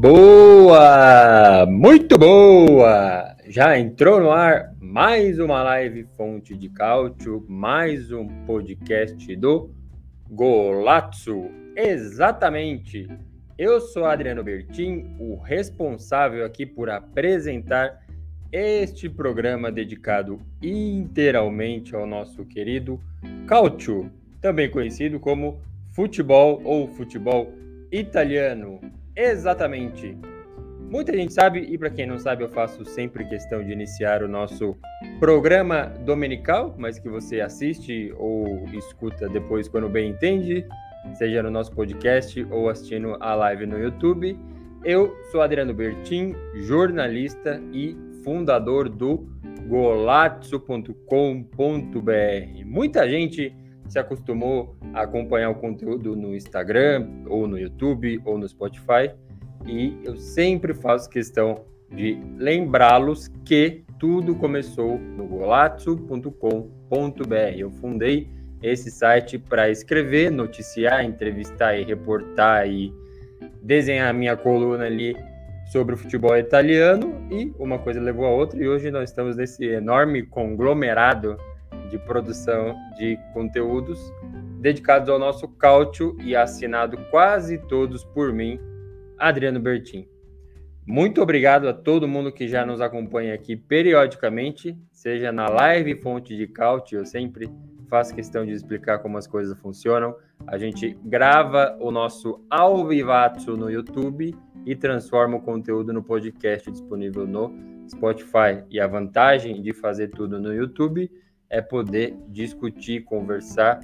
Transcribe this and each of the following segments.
Boa! Muito boa! Já entrou no ar mais uma live Fonte de Cálcio, mais um podcast do Golazzo. Exatamente! Eu sou Adriano Bertin, o responsável aqui por apresentar este programa dedicado inteiramente ao nosso querido Cálcio, também conhecido como futebol ou futebol italiano. Exatamente. Muita gente sabe, e para quem não sabe, eu faço sempre questão de iniciar o nosso programa dominical, mas que você assiste ou escuta depois quando bem entende, seja no nosso podcast ou assistindo a live no YouTube. Eu sou Adriano Bertin, jornalista e fundador do golazzo.com.br. Muita gente se acostumou a acompanhar o conteúdo no Instagram, ou no YouTube, ou no Spotify, e eu sempre faço questão de lembrá-los que tudo começou no golazzo.com.br. Eu fundei esse site para escrever, noticiar, entrevistar e reportar e desenhar minha coluna ali sobre o futebol italiano e uma coisa levou a outra e hoje nós estamos nesse enorme conglomerado de produção de conteúdos dedicados ao nosso cálcio e assinado quase todos por mim, Adriano Bertin. Muito obrigado a todo mundo que já nos acompanha aqui periodicamente, seja na live Fonte de Cálcio, eu sempre faço questão de explicar como as coisas funcionam. A gente grava o nosso ao vivato no YouTube e transforma o conteúdo no podcast disponível no Spotify. E a vantagem de fazer tudo no YouTube é poder discutir, conversar.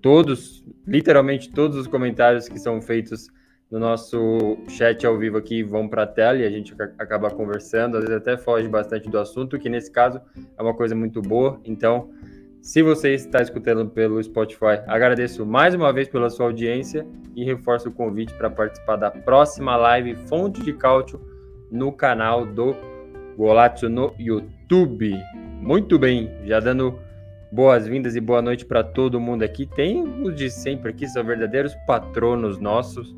Todos, literalmente todos os comentários que são feitos no nosso chat ao vivo aqui vão para a tela e a gente acaba conversando, às vezes até foge bastante do assunto, que nesse caso é uma coisa muito boa. Então, se você está escutando pelo Spotify, agradeço mais uma vez pela sua audiência e reforço o convite para participar da próxima live Fonte de Cálcio no canal do Golazzo no YouTube. Muito bem, já dando boas-vindas e boa noite para todo mundo aqui. Tem os de sempre aqui, são verdadeiros patronos nossos.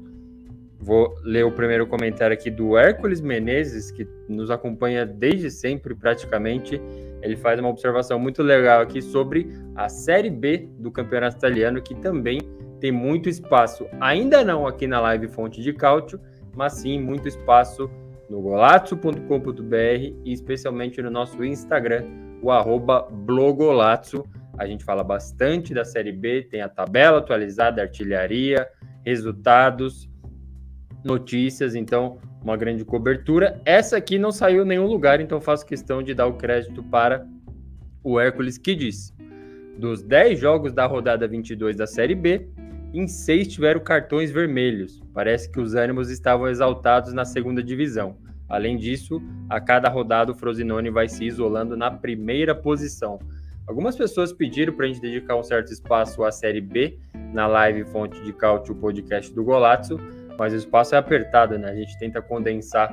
Vou ler o primeiro comentário aqui do Hércules Menezes, que nos acompanha desde sempre, praticamente. Ele faz uma observação muito legal aqui sobre a Série B do Campeonato Italiano, que também tem muito espaço, ainda não aqui na live Fonte de Cálcio, mas sim muito espaço no golazzo.com.br e especialmente no nosso Instagram, o arroba blogolazzo. A gente fala bastante da Série B, tem a tabela atualizada, artilharia, resultados, notícias, então uma grande cobertura. Essa aqui não saiu em nenhum lugar, então faço questão de dar o crédito para o Hércules que disse: dos 10 jogos da rodada 22 da Série B, em 6 tiveram cartões vermelhos. Parece que os ânimos estavam exaltados na segunda divisão. Além disso, a cada rodada o Frosinone vai se isolando na primeira posição. Algumas pessoas pediram para a gente dedicar um certo espaço à Série B na live Fonte de Cálcio, podcast do Golazzo, mas o espaço é apertado, né? A gente tenta condensar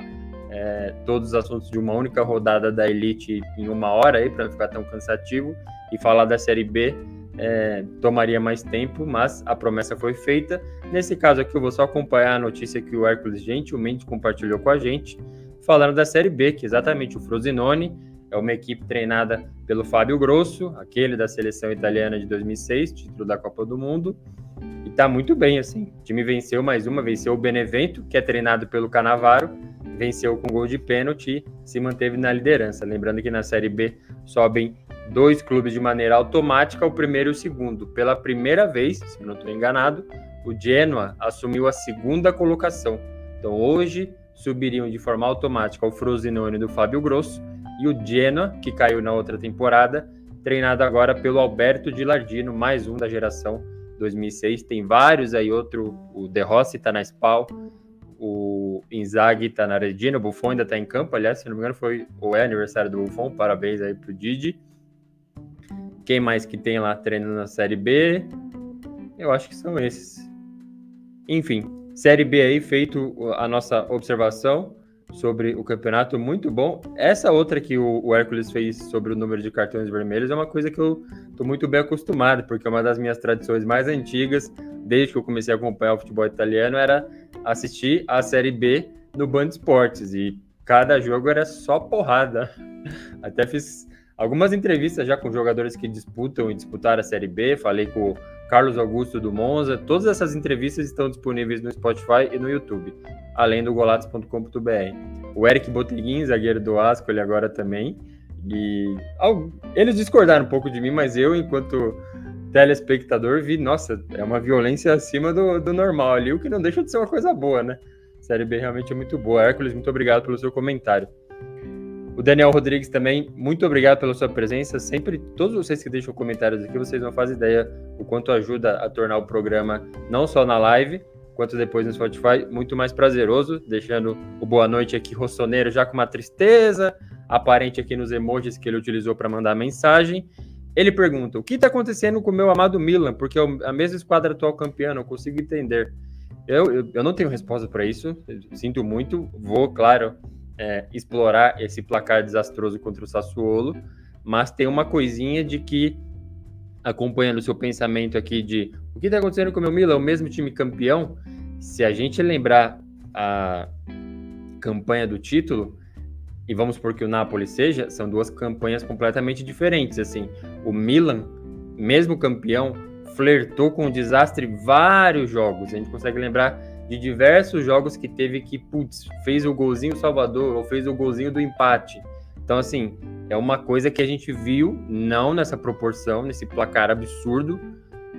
é, todos os assuntos de uma única rodada da Elite em uma hora aí, para não ficar tão cansativo, e falar da Série B é, tomaria mais tempo, mas a promessa foi feita. Nesse caso aqui, eu vou só acompanhar a notícia que o Hércules gentilmente compartilhou com a gente falando da Série B, que exatamente o Frosinone é uma equipe treinada pelo Fábio Grosso, aquele da seleção italiana de 2006, título da Copa do Mundo, e tá muito bem assim. O time venceu mais uma, venceu o Benevento, que é treinado pelo Canavaro, venceu com gol de pênalti e se manteve na liderança. Lembrando que na Série B sobem dois clubes de maneira automática, o primeiro e o segundo. Pela primeira vez, se não estou enganado, o Genoa assumiu a segunda colocação. Então hoje subiriam de forma automática o Frosinone do Fábio Grosso e o Genoa, que caiu na outra temporada, treinado agora pelo Alberto Di Lardino, mais um da geração 2006. Tem vários aí, outro, o De Rossi tá na SPAL, o Inzaghi tá na Regina, o Buffon ainda tá em campo, aliás, se não me engano foi o é aniversário do Buffon, parabéns aí pro Didi. Quem mais que tem lá treinando na Série B? Eu acho que são esses. Enfim, Série B aí, feito a nossa observação sobre o campeonato, muito bom. Essa outra que o, o Hércules fez sobre o número de cartões vermelhos é uma coisa que eu tô muito bem acostumado, porque é uma das minhas tradições mais antigas, desde que eu comecei a acompanhar o futebol italiano, era assistir a Série B no Band Esportes, e cada jogo era só porrada. Até fiz algumas entrevistas já com jogadores que disputam e disputaram a Série B, falei com o Carlos Augusto do Monza. Todas essas entrevistas estão disponíveis no Spotify e no YouTube, além do golatos.com.br. O Eric Boteguin, zagueiro do Asco, ele agora também. E eles discordaram um pouco de mim, mas eu, enquanto telespectador, vi, nossa, é uma violência acima do, do normal ali, o que não deixa de ser uma coisa boa, né? Série B realmente é muito boa. Hércules, muito obrigado pelo seu comentário. O Daniel Rodrigues também, muito obrigado pela sua presença. Sempre, todos vocês que deixam comentários aqui, vocês não fazem ideia o quanto ajuda a tornar o programa, não só na live, quanto depois no Spotify, muito mais prazeroso. Deixando o boa noite aqui, Rossoneiro, já com uma tristeza aparente aqui nos emojis que ele utilizou para mandar mensagem. Ele pergunta: o que está acontecendo com o meu amado Milan? Porque é a mesma esquadra atual campeã, não consigo entender. Eu, eu, eu não tenho resposta para isso, sinto muito. Vou, claro, é, explorar esse placar desastroso contra o Sassuolo, mas tem uma coisinha de que, acompanhando o seu pensamento aqui de o que está acontecendo com o meu Milan, o mesmo time campeão, se a gente lembrar a campanha do título, e vamos por que o Napoli seja, são duas campanhas completamente diferentes. Assim, o Milan, mesmo campeão, flertou com o desastre vários jogos. A gente consegue lembrar de diversos jogos que teve que, putz, fez o golzinho Salvador ou fez o golzinho do empate. Então, assim, é uma coisa que a gente viu, não nessa proporção, nesse placar absurdo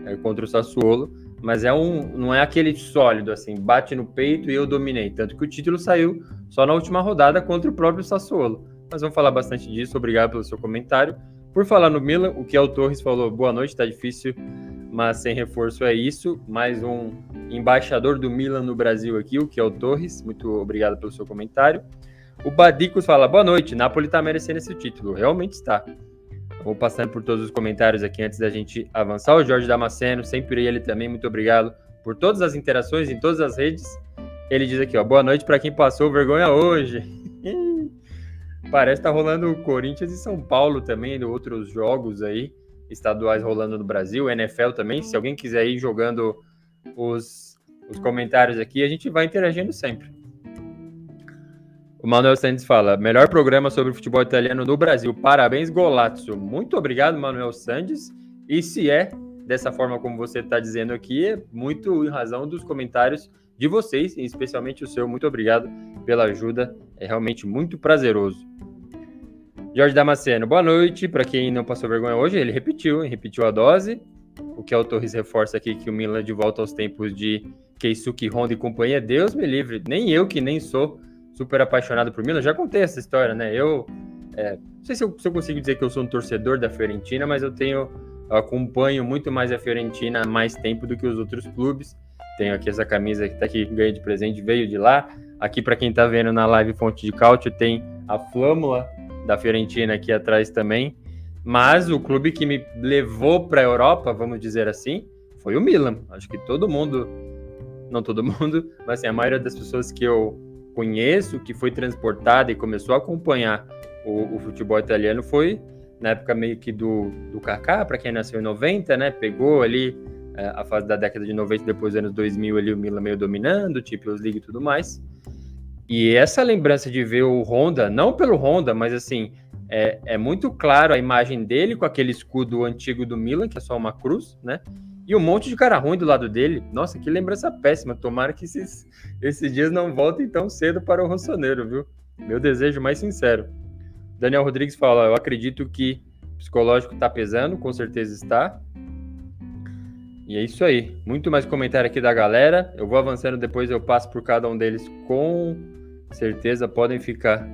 é, contra o Sassuolo, mas é um, não é aquele sólido, assim, bate no peito e eu dominei. Tanto que o título saiu só na última rodada contra o próprio Sassuolo. Mas vamos falar bastante disso, obrigado pelo seu comentário. Por falar no Milan, o que o Torres falou, boa noite, tá difícil mas sem reforço é isso. Mais um embaixador do Milan no Brasil aqui, o que é o Torres. Muito obrigado pelo seu comentário. O Badicos fala: boa noite, Napoli está merecendo esse título. Realmente está. Vou passando por todos os comentários aqui antes da gente avançar. O Jorge Damasceno, sempre ele também, muito obrigado por todas as interações em todas as redes. Ele diz aqui, ó, boa noite para quem passou vergonha hoje. Parece que tá rolando Corinthians e São Paulo também, outros jogos aí estaduais rolando no Brasil, NFL também. Se alguém quiser ir jogando os, os comentários aqui, a gente vai interagindo sempre. O Manuel Santos fala: melhor programa sobre futebol italiano no Brasil. Parabéns, Golazzo. Muito obrigado, Manuel Santos. E se é dessa forma como você está dizendo aqui, é muito em razão dos comentários de vocês, especialmente o seu. Muito obrigado pela ajuda. É realmente muito prazeroso. Jorge Damasceno, boa noite. Para quem não passou vergonha hoje, ele repetiu, repetiu a dose. O que o Torres reforça aqui que o Milan de volta aos tempos de Keisuke, Honda e companhia. Deus me livre. Nem eu, que nem sou super apaixonado por Milan, já contei essa história, né? Eu é, não sei se eu, se eu, consigo dizer que eu sou um torcedor da Fiorentina, mas eu tenho eu acompanho muito mais a Fiorentina há mais tempo do que os outros clubes. Tenho aqui essa camisa que está aqui ganhei de presente, veio de lá. Aqui para quem está vendo na live Fonte de Cálcio tem a flâmula da Fiorentina aqui atrás também. Mas o clube que me levou para a Europa, vamos dizer assim, foi o Milan. Acho que todo mundo, não todo mundo, mas assim, a maioria das pessoas que eu conheço, que foi transportada e começou a acompanhar o, o futebol italiano, foi na época meio que do, do Kaká, para quem nasceu em 90, né? Pegou ali é, a fase da década de 90, depois dos anos 2000 ali o Milan meio dominando, Champions League e tudo mais. E essa lembrança de ver o Honda, não pelo Honda, mas assim, é, é, muito claro a imagem dele com aquele escudo antigo do Milan, que é só uma cruz, né? E um monte de cara ruim do lado dele. Nossa, que lembrança péssima. Tomara que esses, esses dias não voltem tão cedo para o Rossoneiro, viu? Meu desejo mais sincero. Daniel Rodrigues fala: Eu acredito que psicológico está pesando, com certeza está. E é isso aí. Muito mais comentário aqui da galera. Eu vou avançando, depois eu passo por cada um deles com certeza podem ficar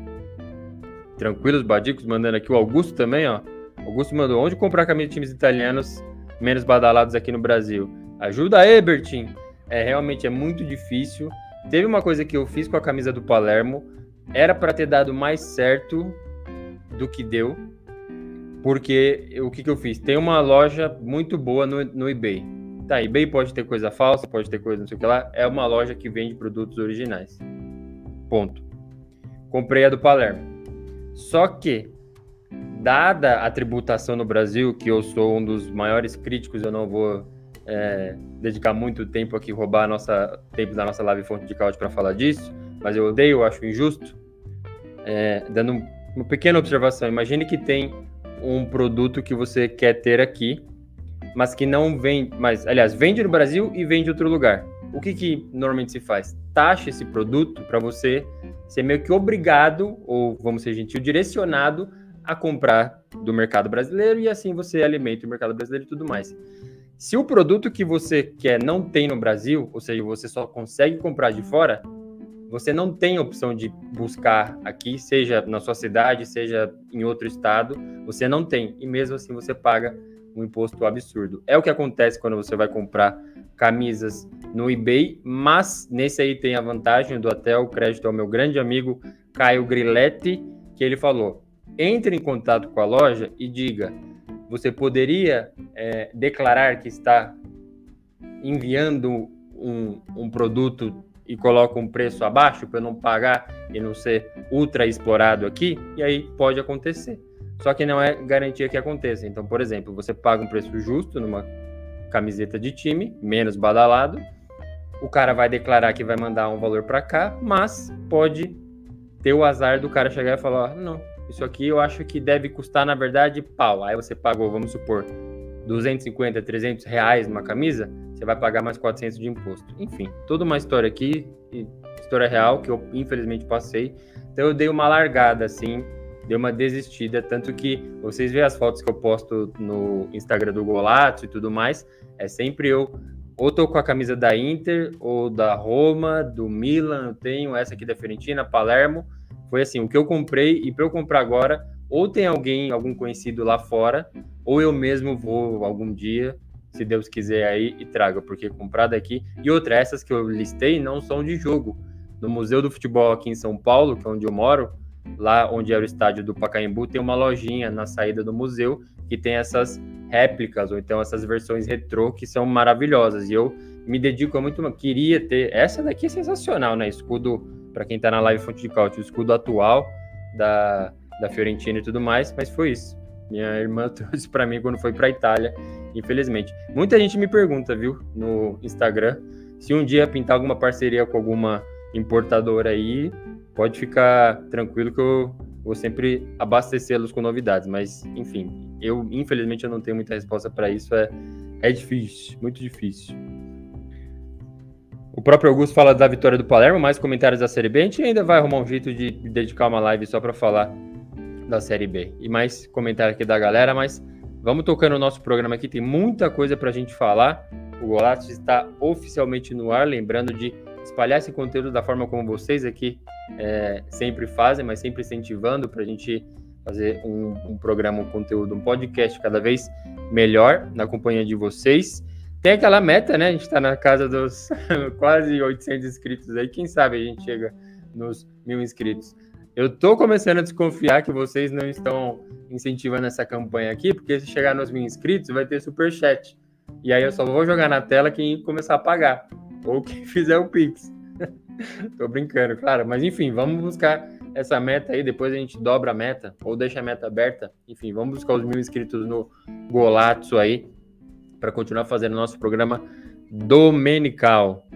tranquilos, Badicos, mandando aqui o Augusto também, ó. Augusto mandou onde comprar camisa de times italianos menos badalados aqui no Brasil. Ajuda aí, Bertin. É realmente é muito difícil. Teve uma coisa que eu fiz com a camisa do Palermo, era para ter dado mais certo do que deu, porque o que, que eu fiz? Tem uma loja muito boa no, no eBay. Tá, eBay pode ter coisa falsa, pode ter coisa não sei o que lá. É uma loja que vende produtos originais. Ponto. Comprei a do Palermo. Só que, dada a tributação no Brasil, que eu sou um dos maiores críticos, eu não vou é, dedicar muito tempo aqui, roubar nossa tempo da nossa live fonte de causa para falar disso, mas eu odeio, eu acho injusto. É, dando uma pequena observação, imagine que tem um produto que você quer ter aqui, mas que não vem, mas aliás, vende no Brasil e vende em outro lugar. O que, que normalmente se faz? Taxa esse produto para você ser meio que obrigado, ou vamos ser gentil, direcionado a comprar do mercado brasileiro e assim você alimenta o mercado brasileiro e tudo mais. Se o produto que você quer não tem no Brasil, ou seja, você só consegue comprar de fora, você não tem opção de buscar aqui, seja na sua cidade, seja em outro estado, você não tem. E mesmo assim você paga um imposto absurdo. É o que acontece quando você vai comprar camisas no eBay, mas nesse aí tem a vantagem do até o crédito ao meu grande amigo Caio Grilletti, que ele falou: entre em contato com a loja e diga você poderia é, declarar que está enviando um, um produto e coloca um preço abaixo para não pagar e não ser ultra explorado aqui, e aí pode acontecer. Só que não é garantia que aconteça. Então, por exemplo, você paga um preço justo numa camiseta de time, menos badalado, o cara vai declarar que vai mandar um valor para cá, mas pode ter o azar do cara chegar e falar: não, isso aqui eu acho que deve custar, na verdade, pau. Aí você pagou, vamos supor, 250, 300 reais numa camisa, você vai pagar mais 400 de imposto. Enfim, toda uma história aqui, história real, que eu infelizmente passei. Então eu dei uma largada, assim, dei uma desistida. Tanto que vocês veem as fotos que eu posto no Instagram do Golato e tudo mais, é sempre eu ou tô com a camisa da Inter, ou da Roma, do Milan, eu tenho essa aqui da Fiorentina, Palermo, foi assim, o que eu comprei e para eu comprar agora, ou tem alguém, algum conhecido lá fora, ou eu mesmo vou algum dia, se Deus quiser aí, e traga, porque comprar daqui. E outra, essas que eu listei não são de jogo. No Museu do Futebol aqui em São Paulo, que é onde eu moro, lá onde era o estádio do Pacaembu, tem uma lojinha na saída do museu que tem essas réplicas, ou então essas versões retrô que são maravilhosas. E eu me dedico a muito, queria ter. Essa daqui é sensacional, né? Escudo para quem está na live Fonte de Caute, o escudo atual da, da Fiorentina e tudo mais, mas foi isso. Minha irmã trouxe para mim quando foi para Itália, infelizmente. Muita gente me pergunta, viu, no Instagram, se um dia pintar alguma parceria com alguma importadora aí, pode ficar tranquilo que eu vou sempre abastecê-los com novidades, mas enfim, eu infelizmente eu não tenho muita resposta para isso, é é difícil, muito difícil. O próprio Augusto fala da vitória do Palermo, mais comentários da Série B. A gente ainda vai arrumar um jeito de dedicar uma live só para falar da Série B. E mais comentário aqui da galera, mas vamos tocando o nosso programa aqui. Tem muita coisa para a gente falar. O Golatos está oficialmente no ar, lembrando de espalhar esse conteúdo da forma como vocês aqui é, sempre fazem, mas sempre incentivando para a gente fazer um, um programa, um conteúdo, um podcast cada vez melhor na companhia de vocês. Tem aquela meta, né? A gente está na casa dos quase 800 inscritos aí. Quem sabe a gente chega nos mil inscritos. Eu tô começando a desconfiar que vocês não estão incentivando essa campanha aqui, porque se chegar nos mil inscritos vai ter super chat. E aí eu só vou jogar na tela quem começar a pagar. Ou quem fizer o Pix. tô brincando, claro. Mas enfim, vamos buscar essa meta aí. Depois a gente dobra a meta, ou deixa a meta aberta. Enfim, vamos buscar os mil inscritos no Golatsu aí para continuar fazendo nosso programa domenical.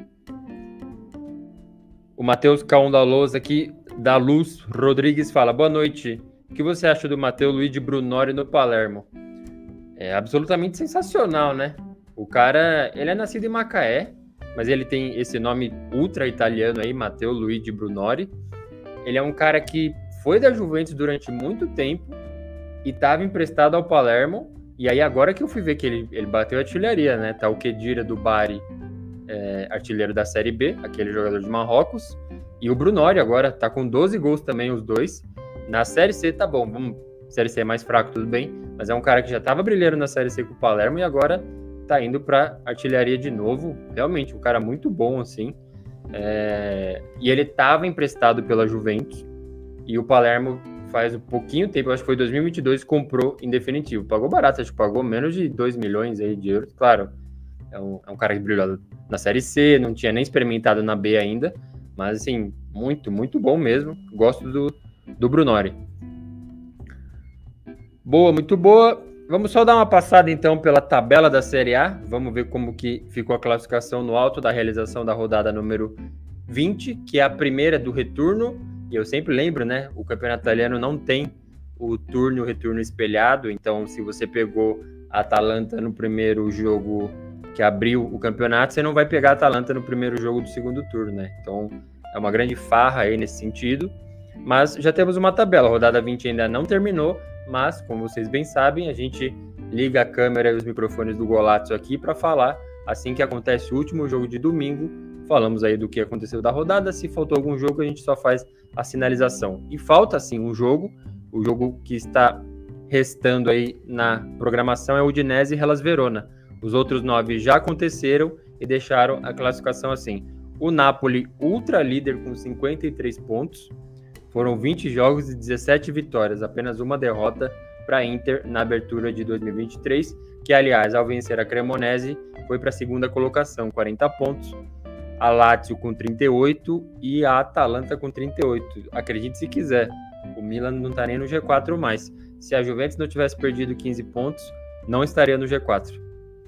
O Matheus Caon da Luz aqui, da Luz Rodrigues fala: Boa noite. O que você acha do Matheus Luiz Brunori no Palermo? É absolutamente sensacional, né? O cara, ele é nascido em Macaé, mas ele tem esse nome ultra italiano aí, Matteo Luigi Brunori. Ele é um cara que foi da Juventus durante muito tempo e estava emprestado ao Palermo e aí agora que eu fui ver que ele, ele bateu artilharia, né? Tá o Kedira do Bari, é, artilheiro da Série B, aquele jogador de Marrocos. E o Brunori agora tá com 12 gols também, os dois. Na Série C tá bom, vamos, Série C é mais fraco, tudo bem. Mas é um cara que já tava brilhando na Série C com o Palermo e agora tá indo para artilharia de novo. Realmente, um cara muito bom, assim. É... E ele estava emprestado pela Juventus. E o Palermo faz um pouquinho tempo, acho que foi 2022, comprou em definitivo. Pagou barato, acho que pagou menos de 2 milhões aí de euros. Claro, é um, é um cara que brilhou na Série C, não tinha nem experimentado na B ainda. Mas, assim, muito, muito bom mesmo. Gosto do, do Brunori. Boa, muito boa. Vamos só dar uma passada então pela tabela da Série A. Vamos ver como que ficou a classificação no alto da realização da rodada número 20, que é a primeira do retorno. E eu sempre lembro, né? O campeonato italiano não tem o turno e o retorno espelhado. Então, se você pegou a Atalanta no primeiro jogo que abriu o campeonato, você não vai pegar a Atalanta no primeiro jogo do segundo turno, né? Então, é uma grande farra aí nesse sentido. Mas já temos uma tabela. A rodada 20 ainda não terminou mas, como vocês bem sabem, a gente liga a câmera e os microfones do Golazzo aqui para falar assim que acontece o último jogo de domingo. Falamos aí do que aconteceu da rodada. Se faltou algum jogo, a gente só faz a sinalização. E falta sim um jogo. O jogo que está restando aí na programação é o Udinese e Hellas Verona. Os outros nove já aconteceram e deixaram a classificação assim. O Napoli, ultra líder com 53 pontos. Foram 20 jogos e 17 vitórias, apenas uma derrota para a Inter na abertura de 2023, que aliás, ao vencer a Cremonese, foi para a segunda colocação, 40 pontos. A Lazio com 38 e a Atalanta com 38. Acredite se quiser, o Milan não está nem no G4 mais. Se a Juventus não tivesse perdido 15 pontos, não estaria no G4.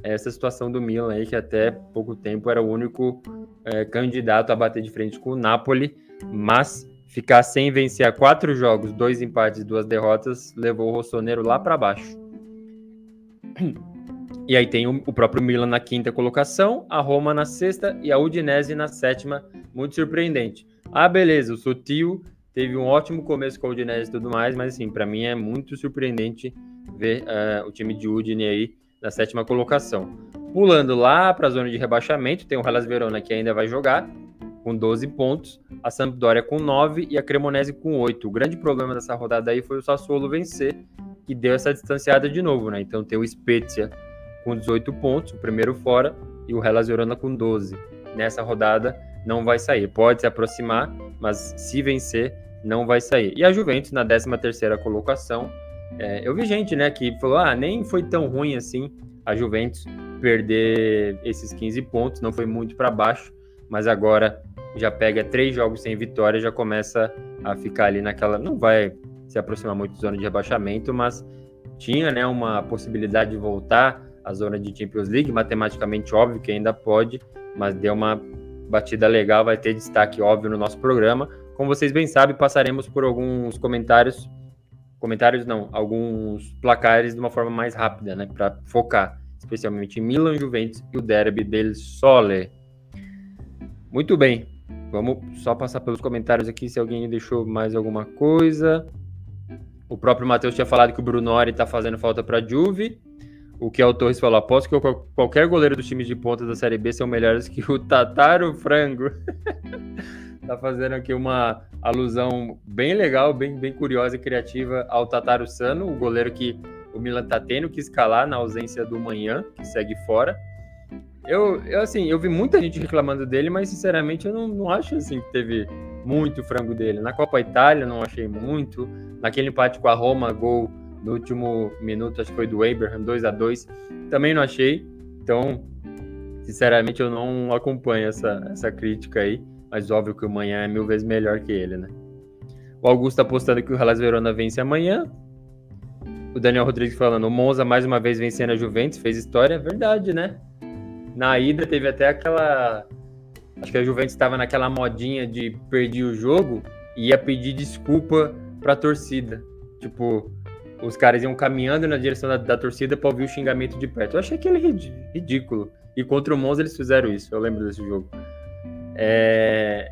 Essa situação do Milan aí, que até pouco tempo era o único é, candidato a bater de frente com o Napoli, mas Ficar sem vencer a quatro jogos, dois empates duas derrotas, levou o Rossoneiro lá para baixo. E aí tem o, o, próprio Milan na quinta colocação, a Roma na sexta e a Udinese na sétima. Muito surpreendente. Ah, beleza, o Sutil teve um ótimo começo com a Udinese e tudo mais, mas assim, para mim é muito surpreendente ver uh, o time de Udine aí na sétima colocação. Pulando lá para a zona de rebaixamento, tem o Hellas Verona que ainda vai jogar, com 12 pontos, a Sampdoria com 9 e a Cremonese com 8. O grande problema dessa rodada aí foi o Sassuolo vencer, que deu essa distanciada de novo, né? Então tem o Spezia com 18 pontos, o primeiro fora, e o Hellas Verona com 12. Nessa rodada não vai sair. Pode se aproximar, mas se vencer, não vai sair. E a Juventus na 13ª colocação. É, eu vi gente, né, que falou, ah, nem foi tão ruim assim a Juventus perder esses 15 pontos, não foi muito para baixo, mas agora já pega três jogos sem vitória, já começa a ficar ali naquela. Não vai se aproximar muito da zona de rebaixamento, mas tinha né, uma possibilidade de voltar à zona de Champions League, matematicamente óbvio que ainda pode, mas deu uma batida legal, vai ter destaque óbvio no nosso programa. Como vocês bem sabem, passaremos por alguns comentários, comentários não, alguns placares de uma forma mais rápida, né, para focar, especialmente em Milan, Juventus e o Derby del Sole. Muito bem, Vamos só passar pelos comentários aqui se alguém deixou mais alguma coisa. O próprio Matheus tinha falado que o Brunori está fazendo falta para Juve. O que o Torres falou, aposto que qualquer goleiro dos times de ponta da Série B são melhores que o Tataro Frango. tá fazendo aqui uma alusão bem legal, bem, bem curiosa e criativa ao Tataro Sano, o goleiro que o Milan tá tendo que escalar na ausência do Manhã, que segue fora. Eu, eu, assim, eu vi muita gente reclamando dele, mas sinceramente eu não, não acho assim que teve muito frango dele. Na Copa Itália não achei muito. Naquele empate com a Roma, gol no último minuto, acho que foi do Abraham, 2 a 2 também não achei. Então, sinceramente, eu não acompanho essa, essa crítica aí. Mas óbvio que o Manhã é mil vezes melhor que ele, né? O Augusto apostando que o Hellas Verona vence amanhã. O Daniel Rodrigues falando, o Monza mais uma vez vencendo a Juventus, fez história. É verdade, né? Na ida teve até aquela. Acho que a Juventus estava naquela modinha de perder o jogo e ia pedir desculpa pra torcida. Tipo, os caras iam caminhando na direção da, da torcida para ouvir o xingamento de perto. Eu achei aquele ridículo. E contra o Monza eles fizeram isso, eu lembro desse jogo. É...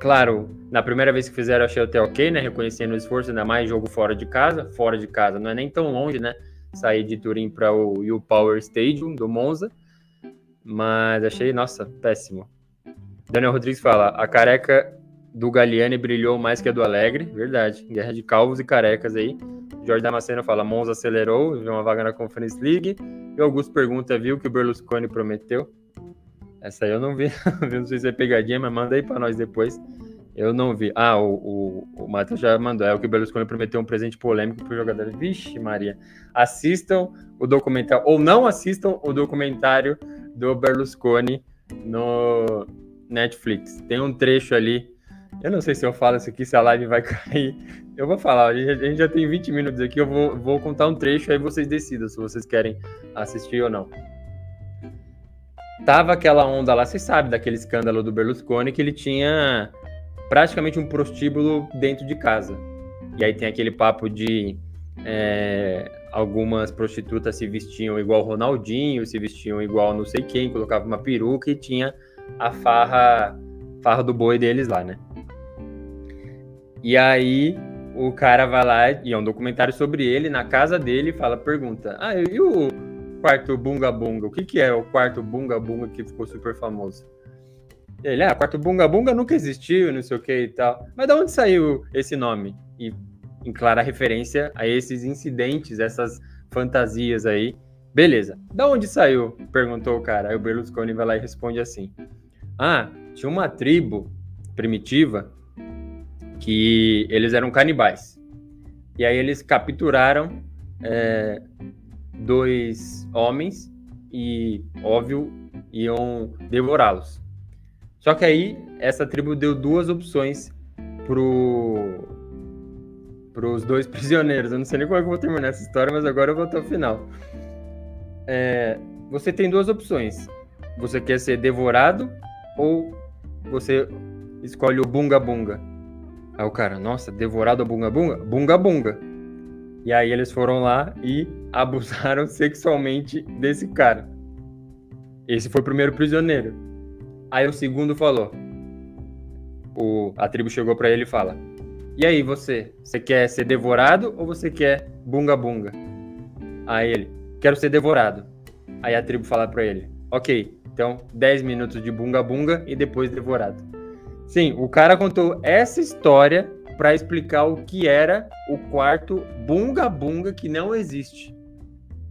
Claro, na primeira vez que fizeram, achei até ok, né? Reconhecendo o esforço, ainda mais jogo fora de casa. Fora de casa não é nem tão longe, né? Sair de Turim para o Power Stadium do Monza. Mas achei, nossa, péssimo. Daniel Rodrigues fala: a careca do Galliani brilhou mais que a do Alegre. Verdade. Guerra de calvos e carecas aí. Jorge Damasceno fala: Monza acelerou, viu uma vaga na Conference League. E Augusto pergunta, viu que o Berlusconi prometeu? Essa aí eu não vi, não sei se é pegadinha, mas manda aí para nós depois. Eu não vi. Ah, o, o, o Matheus já mandou. É o que o Berlusconi prometeu um presente polêmico para os jogadores. Vixe, Maria. Assistam o documentário, ou não assistam o documentário do Berlusconi no Netflix. Tem um trecho ali. Eu não sei se eu falo isso aqui, se a live vai cair. Eu vou falar, a gente já tem 20 minutos aqui, eu vou, vou contar um trecho, aí vocês decidam se vocês querem assistir ou não. Tava aquela onda lá, vocês sabem daquele escândalo do Berlusconi, que ele tinha praticamente um prostíbulo dentro de casa. E aí tem aquele papo de é, algumas prostitutas se vestiam igual Ronaldinho, se vestiam igual não sei quem, colocava uma peruca e tinha a farra, farra do boi deles lá, né? E aí o cara vai lá e é um documentário sobre ele, na casa dele, fala, pergunta, ah, e o quarto Bunga Bunga? O que que é o quarto Bunga Bunga que ficou super famoso? Ele, ah, quarto Bunga Bunga nunca existiu, não sei o que e tal. Mas de onde saiu esse nome? E em clara referência a esses incidentes, essas fantasias aí. Beleza. Da onde saiu? Perguntou o cara. Aí o Berlusconi vai lá e responde assim: Ah, tinha uma tribo primitiva que eles eram canibais. E aí eles capturaram é, dois homens e, óbvio, iam devorá-los. Só que aí essa tribo deu duas opções pro os dois prisioneiros. Eu não sei nem como é que eu vou terminar essa história, mas agora eu vou até o final. É, você tem duas opções. Você quer ser devorado ou você escolhe o bunga bunga. Aí o cara, nossa, devorado ou bunga bunga? Bunga bunga. E aí eles foram lá e abusaram sexualmente desse cara. Esse foi o primeiro prisioneiro. Aí o segundo falou. O, a tribo chegou para ele e fala: E aí, você? Você quer ser devorado ou você quer bunga bunga? Aí ele: Quero ser devorado. Aí a tribo fala para ele: Ok, então 10 minutos de bunga bunga e depois devorado. Sim, o cara contou essa história para explicar o que era o quarto bunga bunga que não existe.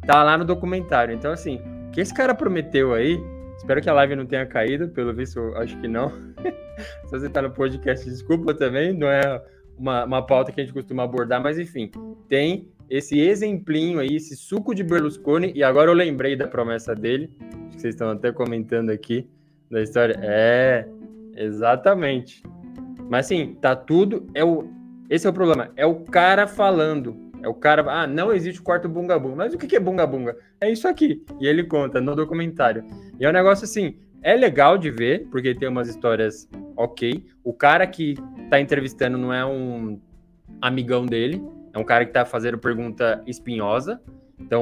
Tá lá no documentário. Então, assim, o que esse cara prometeu aí Espero que a live não tenha caído, pelo visto, acho que não. Se você está no podcast, desculpa também, não é uma, uma pauta que a gente costuma abordar, mas enfim, tem esse exemplinho aí, esse suco de Berlusconi, e agora eu lembrei da promessa dele, que vocês estão até comentando aqui da história. É, exatamente. Mas assim, tá tudo. É o, esse é o problema. É o cara falando. É o cara. Ah, não existe o quarto bunga bunga. Mas o que é bunga bunga? É isso aqui. E ele conta no documentário. E é um negócio assim. É legal de ver, porque tem umas histórias ok. O cara que tá entrevistando não é um amigão dele, é um cara que tá fazendo pergunta espinhosa. Então,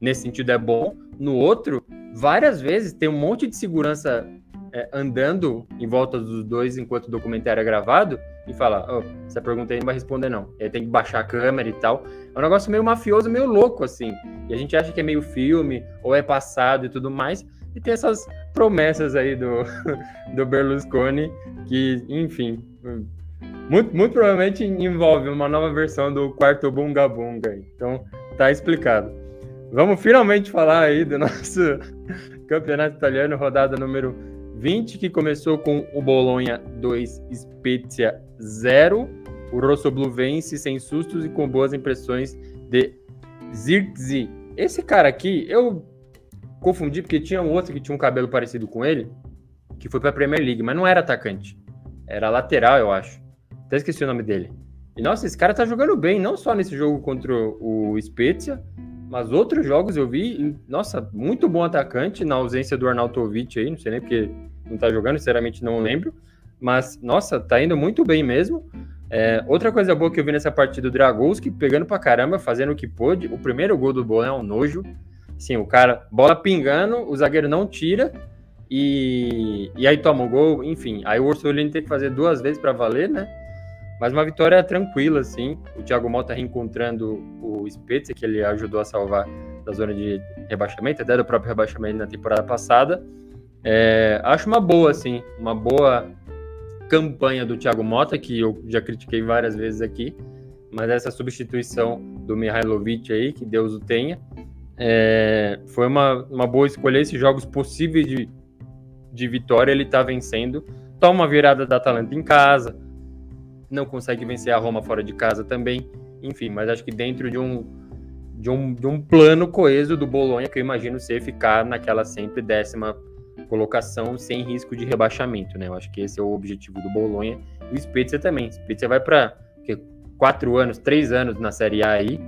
nesse sentido é bom. No outro, várias vezes tem um monte de segurança é, andando em volta dos dois enquanto o documentário é gravado e fala: oh, essa pergunta aí não vai responder, não. Ele tem que baixar a câmera e tal. É um negócio meio mafioso, meio louco, assim. E a gente acha que é meio filme, ou é passado e tudo mais. E tem essas promessas aí do, do Berlusconi, que, enfim, muito, muito provavelmente envolve uma nova versão do quarto Bunga Bunga. Então, tá explicado. Vamos finalmente falar aí do nosso campeonato italiano, rodada número 20, que começou com o Bolonha 2, Spezia 0. O Rosso Blue vence sem sustos e com boas impressões de Zirkzee. Esse cara aqui, eu confundi porque tinha um outro que tinha um cabelo parecido com ele, que foi para a Premier League, mas não era atacante. Era lateral, eu acho. Até esqueci o nome dele. E nossa, esse cara tá jogando bem, não só nesse jogo contra o Spezia, mas outros jogos eu vi, nossa, muito bom atacante na ausência do Arnautovic aí, não sei nem porque não tá jogando, sinceramente não lembro. Mas, nossa, tá indo muito bem mesmo. É, outra coisa boa que eu vi nessa partida do Dragowski, pegando pra caramba, fazendo o que pôde. O primeiro gol do Bolan é um nojo. Sim, o cara, bola pingando, o zagueiro não tira e, e aí toma o gol. Enfim, aí o Ursulino tem que fazer duas vezes para valer, né? Mas uma vitória tranquila, assim. O Thiago Mota reencontrando o Spezia, que ele ajudou a salvar da zona de rebaixamento, até do próprio rebaixamento na temporada passada. É, acho uma boa, assim, uma boa campanha do Thiago Mota, que eu já critiquei várias vezes aqui, mas essa substituição do Mihailovic aí, que Deus o tenha, É, foi uma, uma boa escolha. Esses jogos possíveis de, de vitória, ele tá vencendo. Toma uma virada da Atalanta em casa, não consegue vencer a Roma fora de casa também. Enfim, mas acho que dentro de um, de um, de um plano coeso do Bolonha, que eu imagino ser ficar naquela sempre décima colocação sem risco de rebaixamento, né? Eu acho que esse é o objetivo do Bolonha. E o Spezia também. O Spezia vai para quatro anos, três anos na Série A aí.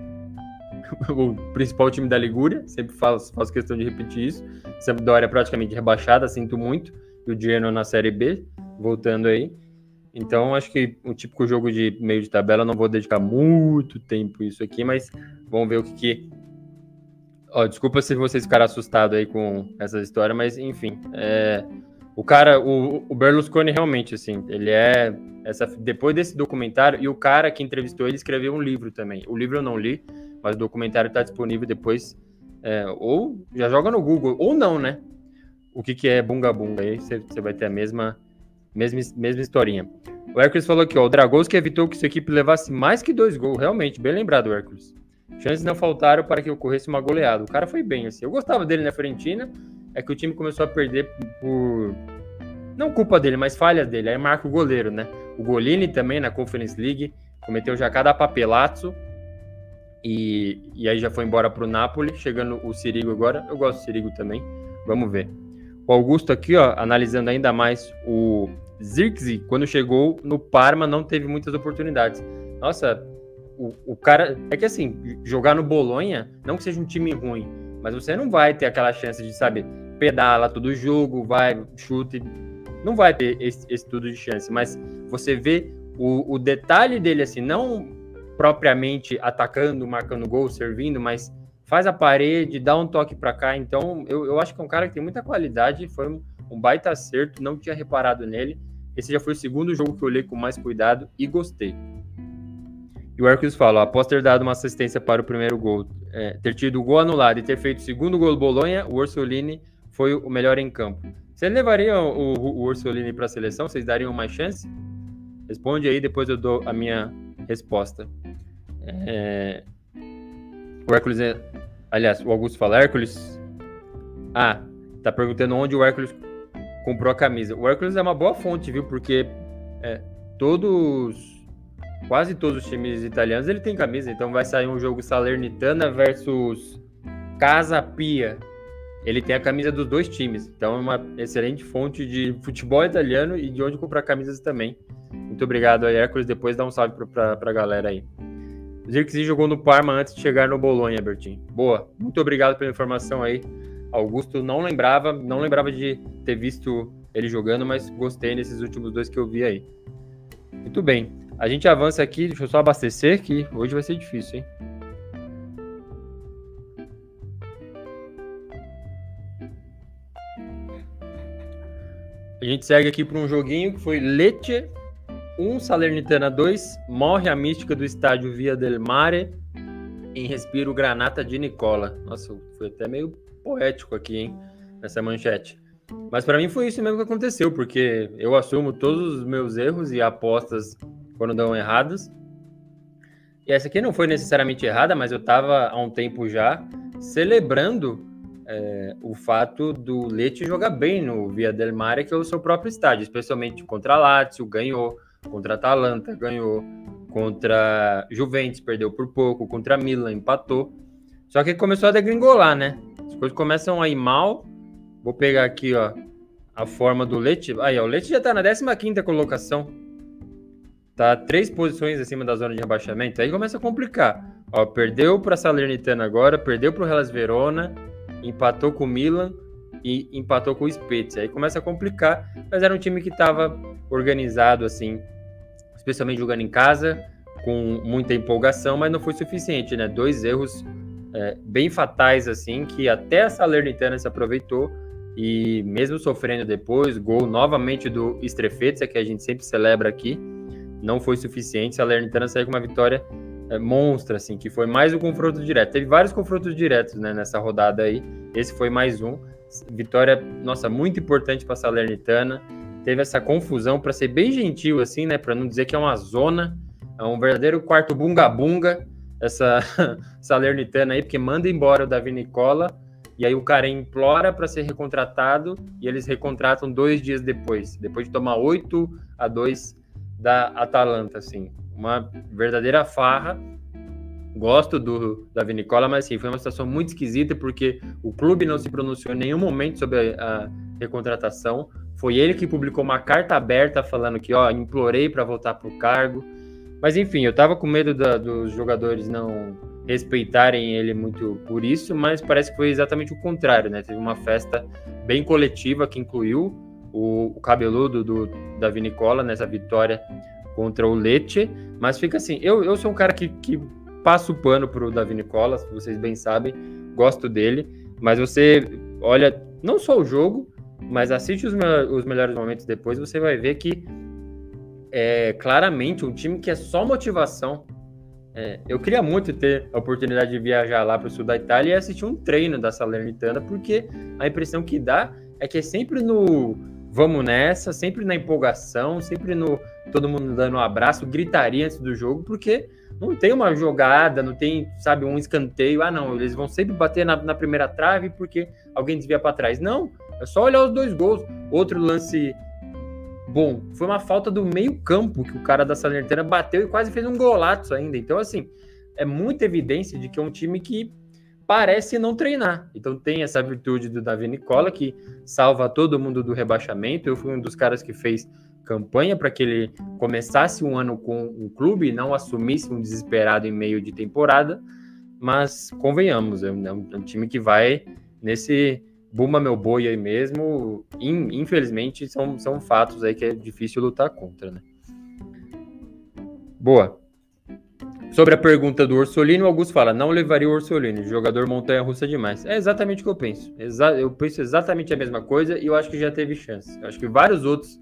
o principal time da Ligúria, sempre faço, faço questão de repetir isso. Sampdoria é praticamente rebaixada, sinto muito. E o Genoa na Série B, voltando aí. Então, acho que um típico jogo de meio de tabela, não vou dedicar muito tempo isso aqui, mas vamos ver o que, que... Desculpa se vocês ficaram assustados aí com essa história, mas enfim. É... O cara, o, o Berlusconi realmente, assim, ele é. Essa, depois desse documentário, e o cara que entrevistou ele escreveu um livro também. O livro eu não li, mas o documentário está disponível depois. É, ou já joga no Google, ou não, né? O que, que é Bunga Bunga? Aí você vai ter a mesma, mesma, mesma historinha. O Hércules falou aqui, ó, o Dragowski evitou que sua equipe levasse mais que dois gols. Realmente, bem lembrado, Hércules. Chances não faltaram para que ocorresse uma goleada. O cara foi bem, assim. Eu gostava dele na Fiorentina, é que o time começou a perder por... Não culpa dele, mas falhas dele. Aí marca o goleiro, né? O Golini também, na Conference League, cometeu já cada papelaço. E, e aí já foi embora para o Napoli, chegando o Sirigo agora. Eu gosto do Sirigo também. Vamos ver. O Augusto aqui, ó, analisando ainda mais o Zirkzee, quando chegou no Parma, não teve muitas oportunidades. Nossa, o, o cara. É que assim, jogar no Bolonha, não que seja um time ruim, mas você não vai ter aquela chance de, sabe, pedala todo jogo, vai, chute. Não vai ter esse, esse tudo de chance. Mas você vê o, o detalhe dele, assim, não propriamente atacando, marcando gol, servindo, mas faz a parede, dá um toque para cá. Então, eu, eu acho que é um cara que tem muita qualidade. Foi um, um baita acerto, não tinha reparado nele. Esse já foi o segundo jogo que eu olhei com mais cuidado e gostei. E o Hercules fala: após ter dado uma assistência para o primeiro gol, é, ter tido o gol anulado e ter feito o segundo gol do Bolonha, o Orsolini foi o melhor em campo. Você levaria o, o, o Orsolini para a seleção? Vocês dariam mais chance? Responde aí, depois eu dou a minha resposta. É... O Hércules, é... aliás, o Augusto fala: Hércules. Ah, tá perguntando onde o Hércules comprou a camisa. O Hércules é uma boa fonte, viu? Porque é, todos, quase todos os times italianos ele tem camisa. Então vai sair um jogo Salernitana versus Casa Pia. Ele tem a camisa dos dois times. Então é uma excelente fonte de futebol italiano e de onde comprar camisas também. Muito obrigado aí, Hércules. Depois dá um salve pra, pra, galera aí. Zirkzee jogou no Parma antes de chegar no Bolonha, Bertinho. Boa. Muito obrigado pela informação aí. Augusto não lembrava, não lembrava de ter visto ele jogando, mas gostei nesses últimos dois que eu vi aí. Muito bem. A gente avança aqui, deixa eu só abastecer que hoje vai ser difícil, hein? A gente segue aqui para um joguinho que foi Lecce 1, Salernitana 2. Morre a mística do estádio Via del Mare em Respiro Granata de Nicola. Nossa, foi até meio poético aqui, hein? Nessa manchete. Mas para mim foi isso mesmo que aconteceu, porque eu assumo todos os meus erros e apostas quando dão erradas. E essa aqui não foi necessariamente errada, mas eu estava há um tempo já celebrando é, o fato do Leite jogar bem no Via del Mare, que é o seu próprio estádio, especialmente contra Lazio, ganhou, contra Atalanta, ganhou, contra Juventus, perdeu por pouco, contra Milan, empatou. Só que começou a degringolar, né? As coisas começam a ir mal. Vou pegar aqui, ó, a forma do Leite. Aí, ó, o Leite já tá na 15 colocação. Tá três posições acima da zona de rebaixamento. Aí começa a complicar. Ó, perdeu para Salernitana agora, perdeu para o Hellas Verona, empatou com o Milan e empatou com o Spezia. Aí começa a complicar, mas era um time que estava organizado assim, especialmente jogando em casa, com muita empolgação, mas não foi suficiente, né? Dois erros é, bem fatais, assim, que até a Salernitana se aproveitou e mesmo sofrendo depois, gol novamente do Strefetza, que a gente sempre celebra aqui, não foi suficiente. A Salernitana saiu com uma vitória é, monstra, assim, que foi mais um confronto direto. Teve vários confrontos diretos né, nessa rodada aí, esse foi mais um. Vitória, nossa, muito importante para a Salernitana. Teve essa confusão, para ser bem gentil, assim, né, para não dizer que é uma zona, é um verdadeiro quarto bunga-bunga essa Salernitana aí, porque manda embora o Davi Nicola e aí o cara implora para ser recontratado e eles recontratam dois dias depois, depois de tomar 8 a 2 da Atalanta, assim. Uma verdadeira farra. Gosto do Davi Nicola, mas sim, foi uma situação muito esquisita porque o clube não se pronunciou em nenhum momento sobre a, a recontratação. Foi ele que publicou uma carta aberta falando que, ó, implorei para voltar para o cargo. Mas enfim, eu tava com medo da, dos jogadores não respeitarem ele muito por isso, mas parece que foi exatamente o contrário, né? Teve uma festa bem coletiva que incluiu o, o cabeludo do Davi Nicola nessa vitória contra o Leite, mas fica assim, eu, eu sou um cara que, que passo o pano pro Davi Nicola, vocês bem sabem, gosto dele, mas você olha não só o jogo, mas assiste os, os melhores momentos depois, você vai ver que é claramente um time que é só motivação, é, eu queria muito ter a oportunidade de viajar lá para o sul da Itália e assistir um treino da Salernitana, porque a impressão que dá é que é sempre no vamos nessa, sempre na empolgação, sempre no todo mundo dando um abraço, gritaria antes do jogo, porque não tem uma jogada, não tem, sabe, um escanteio. Ah, não, eles vão sempre bater na, na primeira trave porque alguém desvia para trás. Não, é só olhar os dois gols. Outro lance bom. Foi uma falta do meio-campo que o cara da Salernitana bateu e quase fez um golaço ainda. Então, assim, é muita evidência de que é um time que parece não treinar. Então, tem essa virtude do Davi Nicola, que salva todo mundo do rebaixamento. Eu fui um dos caras que fez campanha para que ele começasse um ano com um clube e não assumisse um desesperado em meio de temporada. Mas, convenhamos, é um, é um time que vai nesse Buma meu boi aí mesmo, infelizmente, são, são fatos aí que é difícil lutar contra, né? Boa. Sobre a pergunta do Orsolini, o Augusto fala: não levaria o Orsolini, jogador montanha-russa demais. É exatamente o que eu penso. Exa eu penso exatamente a mesma coisa e eu acho que já teve chance. Eu acho que vários outros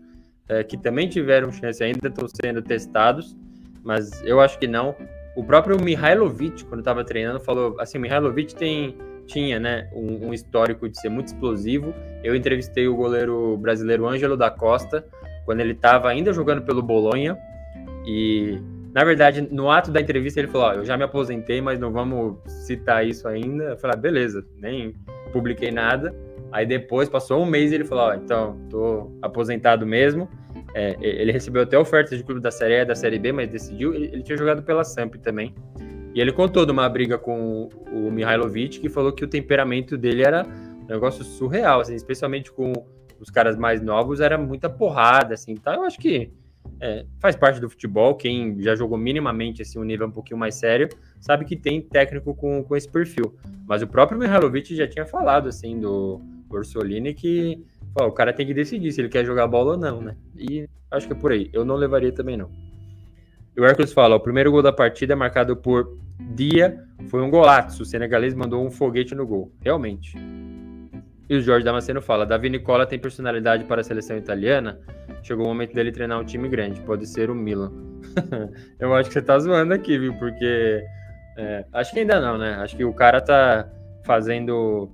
é, que também tiveram chance ainda estão sendo testados, mas eu acho que não. O próprio Mihailovic, quando estava treinando, falou assim: Mihailovic tem tinha né, um, um, histórico de ser muito explosivo. Eu entrevistei o goleiro brasileiro Ângelo da Costa, quando ele estava ainda jogando pelo Bolonha. E, na verdade, no ato da entrevista, ele falou: Eu já me aposentei, mas não vamos citar isso ainda. Eu falei: ah, beleza, nem publiquei nada. Aí depois, passou um mês, e ele falou: oh, Então, tô aposentado mesmo. É, ele recebeu até ofertas de clube da Série E da Série B, mas decidiu. Ele, ele tinha jogado pela Samp também. E ele contou de uma briga com o Mihailovic, que falou que o temperamento dele era um negócio surreal, assim, especialmente com os caras mais novos, era muita porrada, assim, tá? Eu acho que é, faz parte do futebol, quem já jogou minimamente assim, um nível um pouquinho mais sério, sabe que tem técnico com, com esse perfil. Mas o próprio Mihailovic já tinha falado, assim, do Orsolini, que o cara tem que decidir se ele quer jogar bola ou não, né? E acho que é por aí. Eu não levaria também, não. E o Hércules fala: o primeiro gol da partida é marcado por Dia, foi um golaço. O senegalês mandou um foguete no gol. Realmente. E o Jorge Damasceno fala: Davi Nicola tem personalidade para a seleção italiana. Chegou o momento dele treinar um time grande. Pode ser o Milan. Eu acho que você tá zoando aqui, viu? Porque. É, acho que ainda não, né? Acho que o cara tá fazendo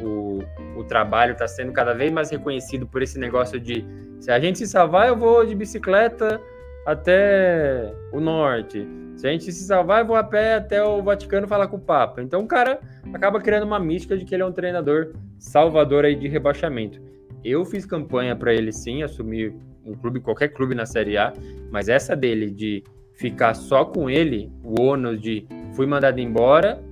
o, o trabalho, tá sendo cada vez mais reconhecido por esse negócio de se a gente se salvar, eu vou de bicicleta até o norte. Se a gente se salvar, eu vou a pé até o Vaticano falar com o Papa. Então o cara acaba criando uma mística de que ele é um treinador salvador aí de rebaixamento. Eu fiz campanha para ele sim, assumir um clube, qualquer clube na Série A, mas essa dele de ficar só com ele, o ônus de fui mandado embora